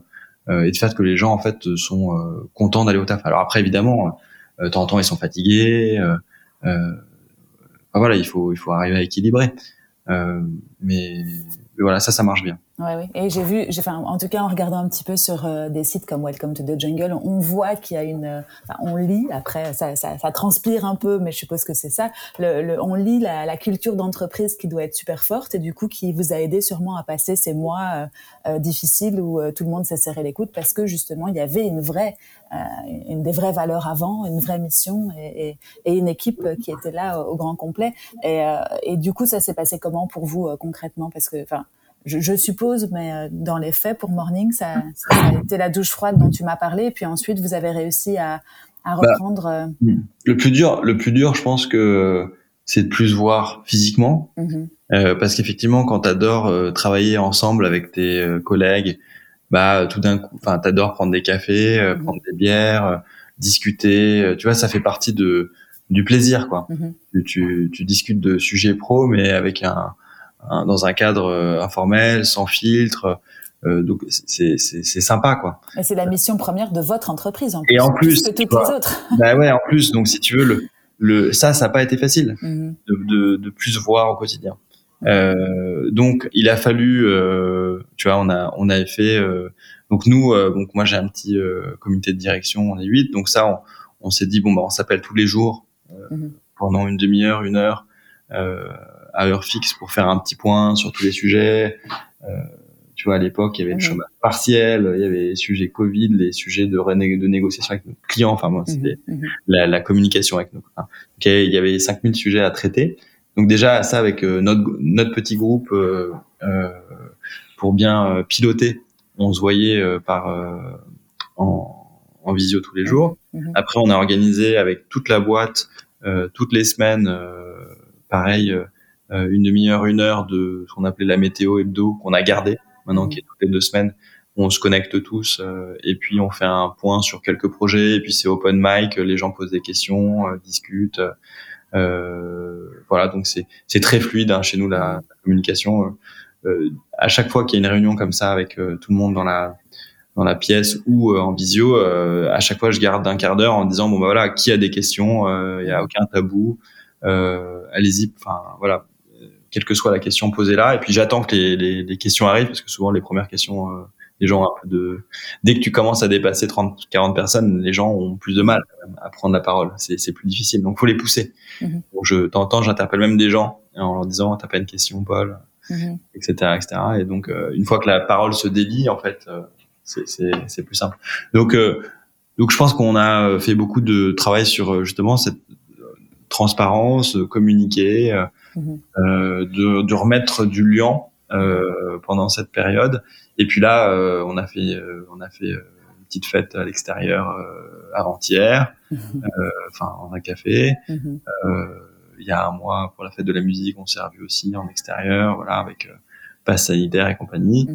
euh, et de fait que les gens en fait sont euh, contents d'aller au taf. Alors après évidemment, de temps en temps ils sont fatigués. voilà, il faut il faut arriver à équilibrer. mais voilà, ça, ça marche bien. Ouais, oui. Et j'ai vu, j'ai, enfin, en tout cas, en regardant un petit peu sur euh, des sites comme Welcome to the Jungle, on voit qu'il y a une, euh, on lit. Après, ça, ça, ça, transpire un peu, mais je suppose que c'est ça. Le, le, on lit la, la culture d'entreprise qui doit être super forte et du coup qui vous a aidé sûrement à passer ces mois euh, difficiles où tout le monde s'est serré les coudes parce que justement il y avait une vraie, une des vraies valeurs avant, une vraie mission et, et, et une équipe qui était là au, grand complet. Et, et du coup, ça s'est passé comment pour vous concrètement? Parce que, enfin je, je, suppose, mais euh, dans les faits, pour Morning, ça, ça, a été la douche froide dont tu m'as parlé, et puis ensuite vous avez réussi à, à bah, reprendre. Euh, le plus dur, le plus dur, je pense que c'est de plus voir physiquement, mm-hmm. euh, parce qu'effectivement, quand t'adores euh, travailler ensemble avec tes collègues, bah tout d'un coup, enfin t'adores prendre des cafés, mm-hmm. prendre des bières, discuter, tu vois, ça fait partie de du plaisir, quoi. Mm-hmm. Tu, tu discutes de sujets pro, mais avec un Hein, dans un cadre euh, informel, sans filtre. Euh, donc c'est c'est sympa quoi. Et c'est la mission première de votre entreprise en plus. Et en plus, que toutes les autres. bah ouais, en plus. Donc si tu veux le le ça ça n'a pas été facile mm-hmm. de, de, de plus voir au quotidien. Euh, donc il a fallu, euh, tu vois, on a on avait fait. Euh, donc nous, euh, donc moi j'ai un petit comité de direction, on est huit. Donc ça, on, on s'est dit bon bah on s'appelle tous les jours mm-hmm. pendant une demi-heure, une heure à heure fixe pour faire un petit point sur tous les sujets. Euh, tu vois, à l'époque, il y avait le mhm. chômage partiel, il y avait les sujets Covid, les sujets de, de négociation avec nos clients. Enfin, moi, c'était mhm. Mhm. la, la, communication avec nos clients. Okay, il y avait 5000 sujets à traiter. Donc déjà, ça, avec euh, notre, notre petit groupe, euh, euh, pour bien piloter, on se voyait par en, en, visio tous les jours. Après, on a organisé avec toute la boîte, toutes les semaines, pareil, euh, une demi-heure, une heure de ce qu'on appelait la météo hebdo qu'on a gardé maintenant mmh. qui est toutes les deux semaines. On se connecte tous euh, et puis on fait un point sur quelques projets et puis c'est open mic, les gens posent des questions, euh, discutent. voilà, donc c'est c'est très fluide hein, chez nous la, la communication. à chaque fois qu'il y a une réunion comme ça avec tout le monde dans la dans la pièce ou en visio, à chaque fois je garde un quart d'heure en disant bon bah voilà qui a des questions, il y a aucun tabou, allez-y, enfin voilà quelle que soit la question posée là. Et puis j'attends que les, les, les, questions arrivent parce que souvent les premières questions, euh, les gens un peu de dès que tu commences à dépasser 30, 40 personnes, les gens ont plus de mal à prendre la parole. C'est plus difficile, donc faut les pousser. Mm-hmm. Donc je t'entends, j'interpelle même des gens en leur disant t'as pas une question, Paul, etc., mm-hmm. etc. Et donc euh, une fois que la parole se délie, en fait, euh, c'est plus simple. Donc euh, donc je pense qu'on a fait beaucoup de travail sur justement cette transparence, communiquer mhm. de, de, remettre du liant pendant cette période. Et puis là, on a fait, on a fait une petite fête à l'extérieur avant-hier, mhm. enfin en un café. Mhm. il y a un mois pour la fête de la musique, on s'est revu aussi en extérieur, voilà, avec passe sanitaire et compagnie.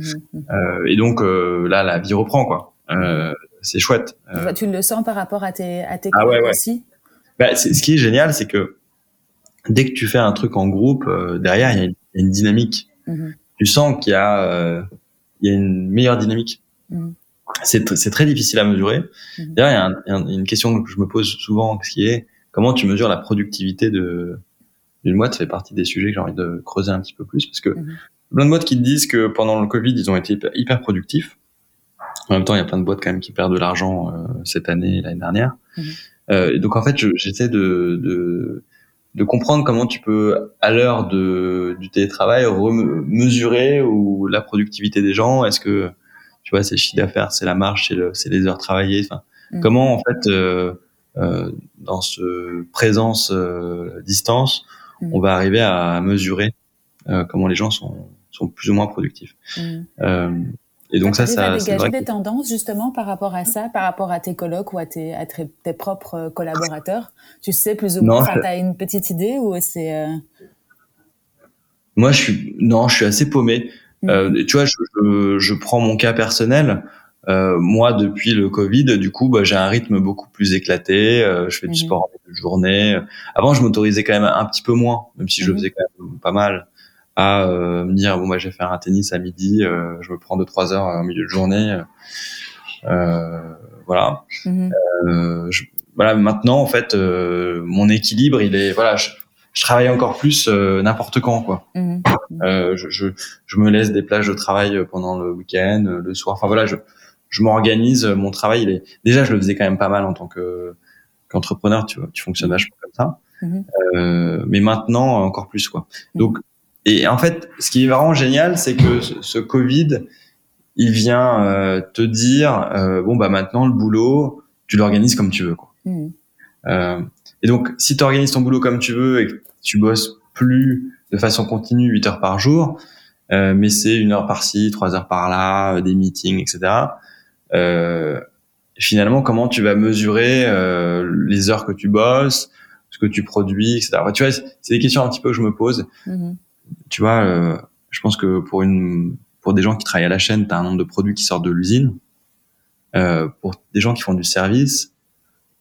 et donc là, la vie reprend quoi. c'est chouette. tu le sens par rapport à tes à tes ah, ouais, aussi? Bah, ce qui est génial, c'est que dès que tu fais un truc en groupe, euh, derrière, il y, a une dynamique. Mm-hmm. Tu sens qu'il y, a, euh, y a une meilleure dynamique. Mm-hmm. C'est très difficile à mesurer. Mm-hmm. D'ailleurs, il y, a une question que je me pose souvent, qui est comment tu mesures la productivité de d'une boîte? Ça fait partie des sujets que j'ai envie de creuser un petit peu plus, parce que plein de boîtes qui te disent que pendant le Covid, ils ont été hyper, productifs. En même temps, il y a plein de boîtes quand même qui perdent de l'argent euh, cette année et l'année dernière. Euh, donc en fait, j'essaie de, de, de, comprendre comment tu peux, à l'heure du télétravail, mesurer ou la productivité des gens. Est-ce que tu vois, c'est le chiffre d'affaires, c'est la marge, c'est le, les heures travaillées. Enfin, mm. comment en fait, euh, euh, dans ce présence euh, distance, mm. on va arriver à mesurer euh, comment les gens sont, sont plus ou moins productifs. Mm. Et donc ça, ça, ça dégagé des tendances justement par rapport à ça, par rapport à tes colocs ou à tes, à tes, propres collaborateurs? Tu sais plus ou moins, tu as une petite idée ou c'est euh... Moi, je suis non, je suis assez paumé. Mm. Euh, tu vois, je, je, je, prends mon cas personnel. Euh, moi, depuis le Covid, du coup, bah, j'ai un rythme beaucoup plus éclaté. Euh, je fais du mm-hmm. sport en journée. Avant, je m'autorisais quand même un petit peu moins, même si je mm-hmm. faisais quand même pas mal à euh, me dire bon moi je vais faire un tennis à midi, euh, je me prends deux trois heures au milieu de journée, euh, voilà. Mhm. Je, voilà maintenant en fait mon équilibre il est voilà je, je travaille encore plus n'importe quand quoi. Mhm. Je, je, je, me laisse des plages de travail pendant le week-end, le soir. Enfin voilà, je, je m'organise. Mon travail, il est déjà, je le faisais quand même pas mal en tant que qu'entrepreneur. Tu vois, tu fonctionnes mhm. vachement comme ça. Euh, mais maintenant encore plus quoi. Donc et en fait, ce qui est vraiment génial, c'est que ce, Covid, il vient euh, te dire euh, bon bah maintenant le boulot, tu l'organises comme tu veux quoi. Mmh. Euh, et donc si tu organises ton boulot comme tu veux et que tu bosses plus de façon continue 8 heures par jour, euh, mais c'est une heure par-ci, trois heures par-là, des meetings, etc. finalement, comment tu vas mesurer les heures que tu bosses, ce que tu produis, etc. tu vois, c'est des questions un petit peu que je me pose. Mmh tu vois, euh, je pense que pour une pour des gens qui travaillent à la chaîne, tu as un nombre de produits qui sortent de l'usine. Euh, pour des gens qui font du service,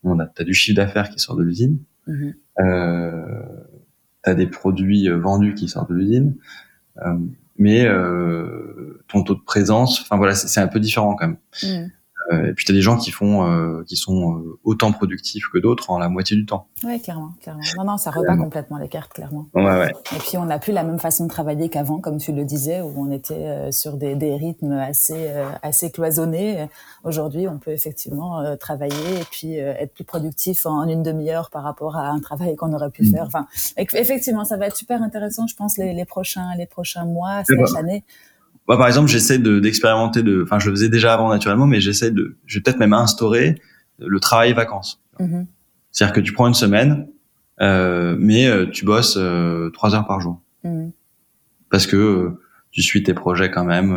on a, as du chiffre d'affaires qui sort de l'usine. Mm-hmm. Euh, tu as des produits euh, vendus qui sortent de l'usine. Mais ton taux de présence, enfin voilà, c'est un peu différent quand même. Mm. Euh, et puis tu as des gens qui font, euh, qui sont euh, autant productifs que d'autres en la moitié du temps. Oui, clairement, clairement. Non, non, ça rebat complètement les cartes, clairement. Ouais, ouais. Et puis on n'a plus la même façon de travailler qu'avant, comme tu le disais, où on était sur des, des rythmes assez, assez cloisonnés. Aujourd'hui, on peut effectivement travailler et puis être plus productif en une demi-heure par rapport à un travail qu'on aurait pu mm. faire. Enfin, effectivement, ça va être super intéressant, je pense, les, les prochains, les prochains mois, cette année moi, par exemple, j'essaie d'expérimenter de, enfin, je le faisais déjà avant naturellement, mais j'essaie de, je vais peut-être même instaurer le travail vacances. Mm-hmm. C'est-à-dire que tu prends une semaine, euh, mais euh, tu bosses euh, trois heures par jour. Mm-hmm. Parce que euh, tu suis tes projets quand même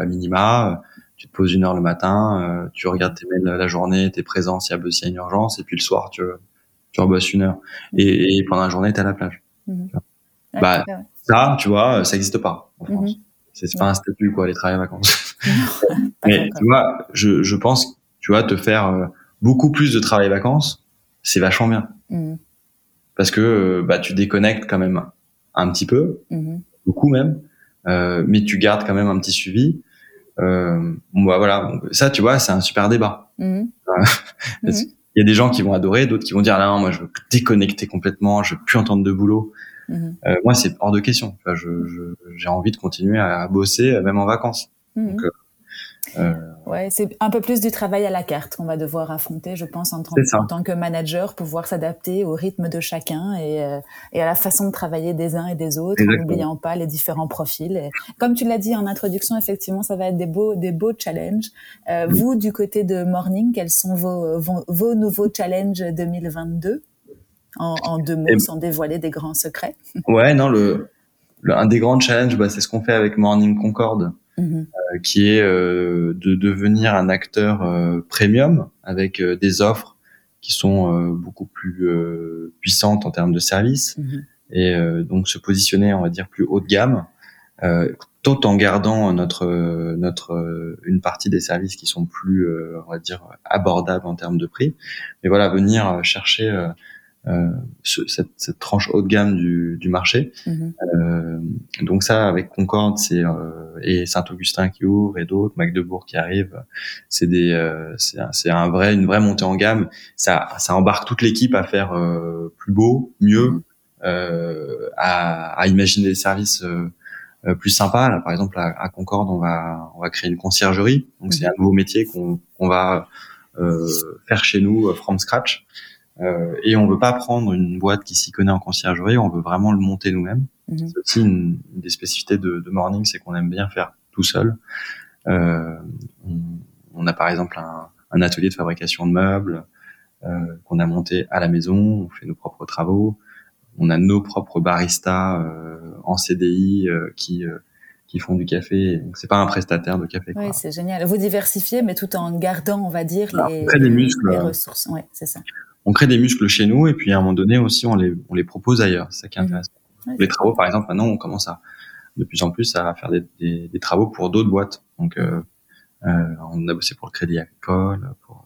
à minima. Tu te poses une heure le matin, tu regardes tes mails la journée, t'es présent s'il y y a une urgence, et puis le soir tu tu rebosses une heure. Mm-hmm. Et, et, pendant la journée t'es à la plage. Bah ça, tu vois, ça n'existe pas en France. C'est pas un statut, quoi, les travails vacances. Mais tu vois, je, je pense, tu vois, te faire euh, beaucoup plus de travail vacances, c'est vachement bien. Mm. Parce que euh, bah, tu déconnectes quand même un petit peu, mm-hmm. beaucoup même, euh, mais tu gardes quand même un petit suivi. Euh, bah, voilà, ça, tu vois, c'est un super débat. Mm-hmm. Mm-hmm. Il y a des gens qui vont adorer, d'autres qui vont dire, non, moi, je veux déconnecter complètement, je veux plus entendre de boulot. Mhm. Euh, moi, c'est hors de question. Enfin, je, j'ai envie de continuer à bosser, euh, même en vacances. Mhm. Donc, euh, ouais, c'est un peu plus du travail à la carte qu'on va devoir affronter, je pense, en, en tant que manager, pouvoir s'adapter au rythme de chacun et, euh, et, à la façon de travailler des uns et des autres, en n'oubliant pas les différents profils. Et comme tu l'as dit en introduction, effectivement, ça va être des beaux, des beaux challenges. Euh, Vous, du côté de Morning, quels sont vos, vos, vos nouveaux challenges 2022 en, deux mots, sans dévoiler des grands secrets. Ouais, non, le, un des grands challenges, bah, c'est ce qu'on fait avec Morning Concorde, mm-hmm. euh, qui est euh, de devenir un acteur euh, premium avec des offres qui sont beaucoup plus puissantes en termes de services mm-hmm. et donc se positionner, on va dire, plus haut de gamme, tout en gardant notre notre une partie des services qui sont plus, on va dire, abordables en termes de prix. Mais voilà, venir chercher euh, cette, cette, tranche haut de gamme du, du marché. Mhm. Euh, donc ça, avec Concorde, c'est euh, et Saint-Augustin qui ouvre et d'autres, Magdebourg qui arrive, c'est des, c'est un, vrai, une vraie montée en gamme. Ça, ça embarque toute l'équipe à faire plus beau, mieux, mhm. à, à, imaginer des services plus sympas. Là, par exemple, à, à, Concorde, on va, on va créer une conciergerie. Donc c'est mhm. un nouveau métier qu'on qu'on va faire chez nous from scratch. Euh, et on veut pas prendre une boîte qui s'y connaît en conciergerie, on veut vraiment le monter nous-mêmes. Mhm. C'est aussi une, des spécificités de, de Morning, c'est qu'on aime bien faire tout seul. Euh, on, on, a par exemple un, un, atelier de fabrication de meubles euh, qu'on a monté à la maison, on fait nos propres travaux, on a nos propres baristas euh, en CDI euh, qui euh, qui font du café. C'est pas un prestataire de café. Oui, c'est génial. Vous diversifiez, mais tout en gardant, on va dire, les, muscles, les ressources. Ouais, c'est ça on crée des muscles chez nous et puis à un moment donné aussi on les, on les propose ailleurs. C'est ça qui est mhm. intéressant. les travaux, par exemple, maintenant on commence à de plus en plus à faire des, des, des travaux pour d'autres boîtes. Donc euh, euh, on a bossé pour le Crédit Agricole, pour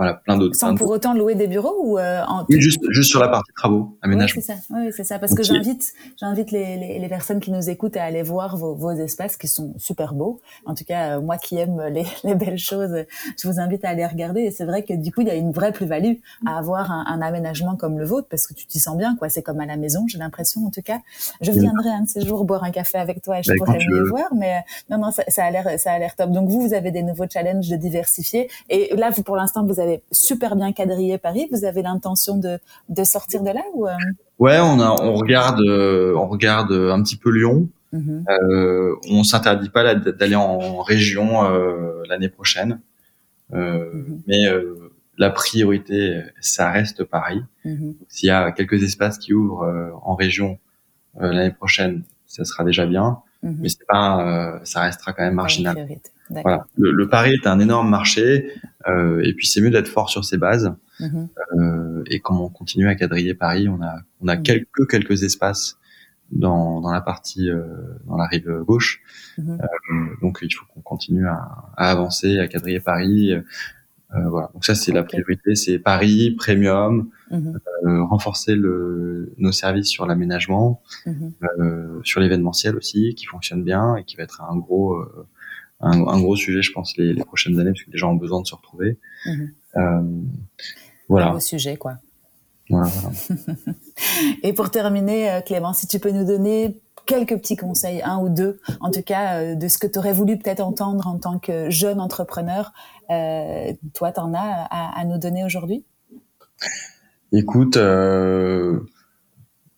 voilà, plein d'autres. Sans pour autant louer des bureaux ou euh, en... Oui, juste, juste sur la partie travaux, aménagement. Oui, c'est ça. Oui, c'est ça. Parce que j'invite, j'invite les, les, les, personnes qui nous écoutent à aller voir vos, vos espaces qui sont super beaux. En tout cas, euh, moi qui aime les, les, belles choses, je vous invite à aller regarder. Et c'est vrai que du coup, il y a une vraie plus-value à avoir un, un, aménagement comme le vôtre parce que tu t'y sens bien, quoi. C'est comme à la maison, j'ai l'impression, en tout cas. Je viendrai un de ces jours boire un café avec toi et je bah, pourrais mieux voir. Mais euh, non, non, ça, ça a l'air, ça a l'air top. Donc vous, vous avez des nouveaux challenges de diversifier. Et là, vous, pour l'instant, vous avez super bien quadriller Paris. Vous avez l'intention de, de sortir de là ou euh? Ouais, on a, on regarde, euh, on regarde un petit peu Lyon. Mm-hmm. Euh, on s'interdit pas d'aller en région euh, l'année prochaine, mm-hmm. mais la priorité, ça reste Paris. Mm-hmm. S'il y a quelques espaces qui ouvrent en région l'année prochaine, ça sera déjà bien, mais c'est pas, ça restera quand même marginal. Voilà. Le, le, Paris est un énorme marché, euh, et puis c'est mieux d'être fort sur ses bases. Mhm. Euh, et quand on continue à quadriller Paris, on a on a mhm. quelques quelques espaces dans dans la partie euh, dans la rive gauche. Mhm. Euh, donc il faut qu'on continue à, à, avancer, à quadriller Paris. Euh, voilà. Donc ça c'est la priorité, c'est Paris premium, renforcer le, nos services sur l'aménagement, sur l'événementiel aussi qui fonctionne bien et qui va être un gros un, un, gros sujet, je pense, les, les, prochaines années, parce que les gens ont besoin de se retrouver. Mhm. Euh, voilà. Un gros sujet, quoi. Voilà, voilà. Et pour terminer, euh, Clément, si tu peux nous donner quelques petits conseils, un ou deux, en tout cas, euh, de ce que tu aurais voulu peut-être entendre en tant que jeune entrepreneur, euh, toi, tu en as à, à, nous donner aujourd'hui? Écoute, euh,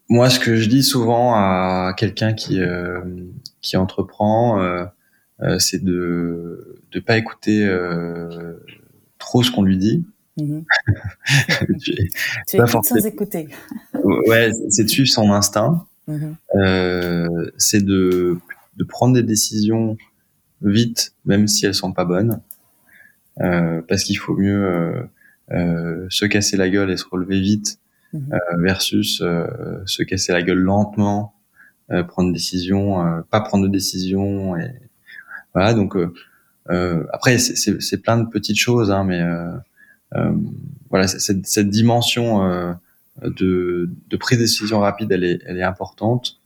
moi, ce que je dis souvent à quelqu'un qui, euh, qui entreprend, c'est de ne pas écouter euh, trop ce qu'on lui dit. Mm-hmm. tu, tu pas sans écouter. ouais, c'est de suivre son instinct. Mm-hmm. Euh, c'est de, de prendre des décisions vite, même si elles sont pas bonnes, euh, parce qu'il faut mieux euh, euh, se casser la gueule et se relever vite mm-hmm. versus se casser la gueule lentement, prendre des décisions, pas prendre de décisions et, voilà, donc euh, euh, après c'est plein de petites choses, hein, mais euh, voilà, cette, cette dimension de, de prise de décision rapide, elle est, elle est importante.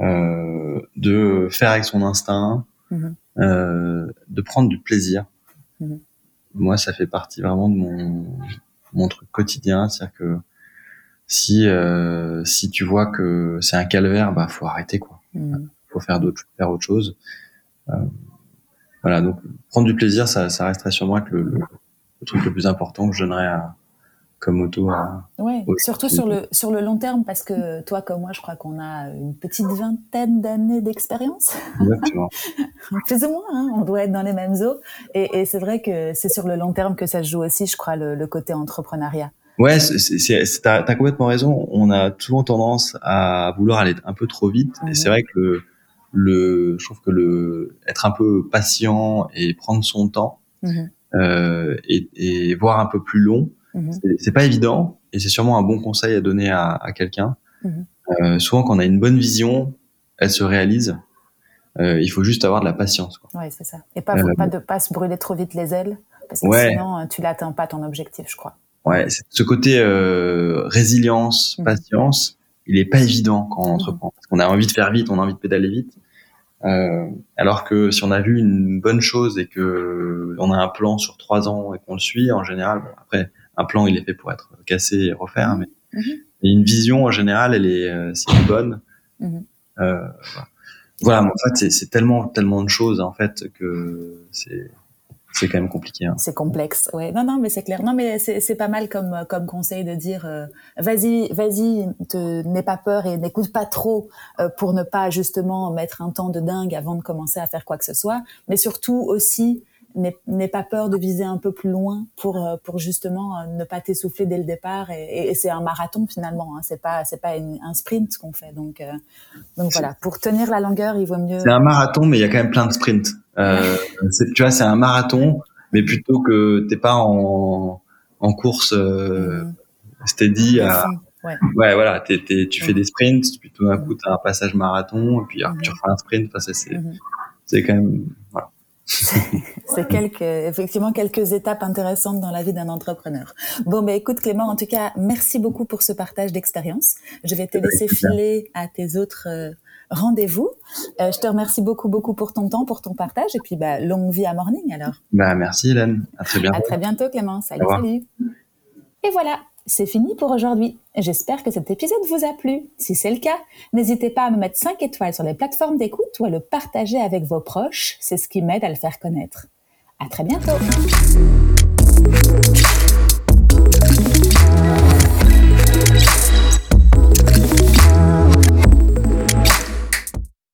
Euh, de faire avec son instinct, euh, de prendre du plaisir. Mm-hmm. Moi, ça fait partie vraiment de mon, mon truc quotidien, c'est-à-dire que si euh, si tu vois que c'est un calvaire, bah faut arrêter quoi. Mm-hmm. Faut faire d'autres faire autre chose. Euh, voilà, donc prendre du plaisir, ça, ça resterait sur moi que le, le, truc le plus important que je donnerais à, comme auto. À, oui, surtout sur le sur le long terme, parce que toi comme moi, je crois qu'on a une petite vingtaine d'années d'expérience. Exactement. plus ou moins, hein, on doit être dans les mêmes eaux. Et, et c'est vrai que c'est sur le long terme que ça se joue aussi, je crois, le, le côté entrepreneuriat. Ouais, t'as as complètement raison. On a souvent tendance à vouloir aller un peu trop vite. Et c'est mhm. vrai que le, le, je trouve que le être un peu patient et prendre son temps mhm. euh, et, et, voir un peu plus long, mhm. c'est pas évident. Et c'est sûrement un bon conseil à donner à, à quelqu'un. Euh, souvent, quand on a une bonne vision, elle se réalise. Euh, il faut juste avoir de la patience. Quoi. Ouais, c'est ça. Et pas, faut euh, pas de pas se brûler trop vite les ailes, parce que sinon tu l'atteins pas ton objectif, je crois. Ouais, ce côté résilience, patience, il est pas évident quand on entreprend. Parce qu'on a envie de faire vite, on a envie de pédaler vite. Euh, alors que si on a vu une bonne chose et que on a un plan sur trois ans et qu'on le suit, en général, bon, après un plan il est fait pour être cassé et refaire, mais mm-hmm. une vision en général, elle est euh, une bonne. Mm-hmm. Euh, voilà, mais en fait c'est tellement tellement de choses en fait que c'est c'est quand même compliqué. Hein. C'est complexe, ouais. Non, non, mais c'est clair. Non, mais c'est pas mal comme comme conseil de dire, euh, vas-y, vas-y, n'aie pas peur et n'écoute pas trop euh, pour ne pas justement mettre un temps de dingue avant de commencer à faire quoi que ce soit. Mais surtout aussi, n'aie pas peur de viser un peu plus loin pour euh, pour justement ne pas t'essouffler dès le départ. Et, et c'est un marathon finalement. Hein. C'est pas c'est pas un sprint qu'on fait. Donc donc voilà, pour tenir la longueur, il vaut mieux. C'est un marathon, mais il y a quand même plein de sprints. Euh, tu vois, c'est un marathon, mais plutôt que t'es pas en, en course euh, steady à, ouais. ouais, voilà, t'es, tu fais des sprints, puis tout d'un coup t'as un passage marathon, et puis tu refais un sprint. Enfin, c'est, c'est, c'est quand même, voilà. c'est quelques, effectivement quelques étapes intéressantes dans la vie d'un entrepreneur. Bon, ben écoute Clément, en tout cas, merci beaucoup pour ce partage d'expérience. Je vais te laisser filer à tes autres euh, rendez-vous. Euh, je te remercie beaucoup, beaucoup pour ton temps, pour ton partage, et puis bah, longue vie à Morning alors. Bah, merci Hélène, à très bientôt. À très bientôt Clément, salut, salut. Et voilà, c'est fini pour aujourd'hui. J'espère que cet épisode vous a plu. Si c'est le cas, n'hésitez pas à me mettre 5 étoiles sur les plateformes d'écoute ou à le partager avec vos proches, c'est ce qui m'aide à le faire connaître. À très bientôt.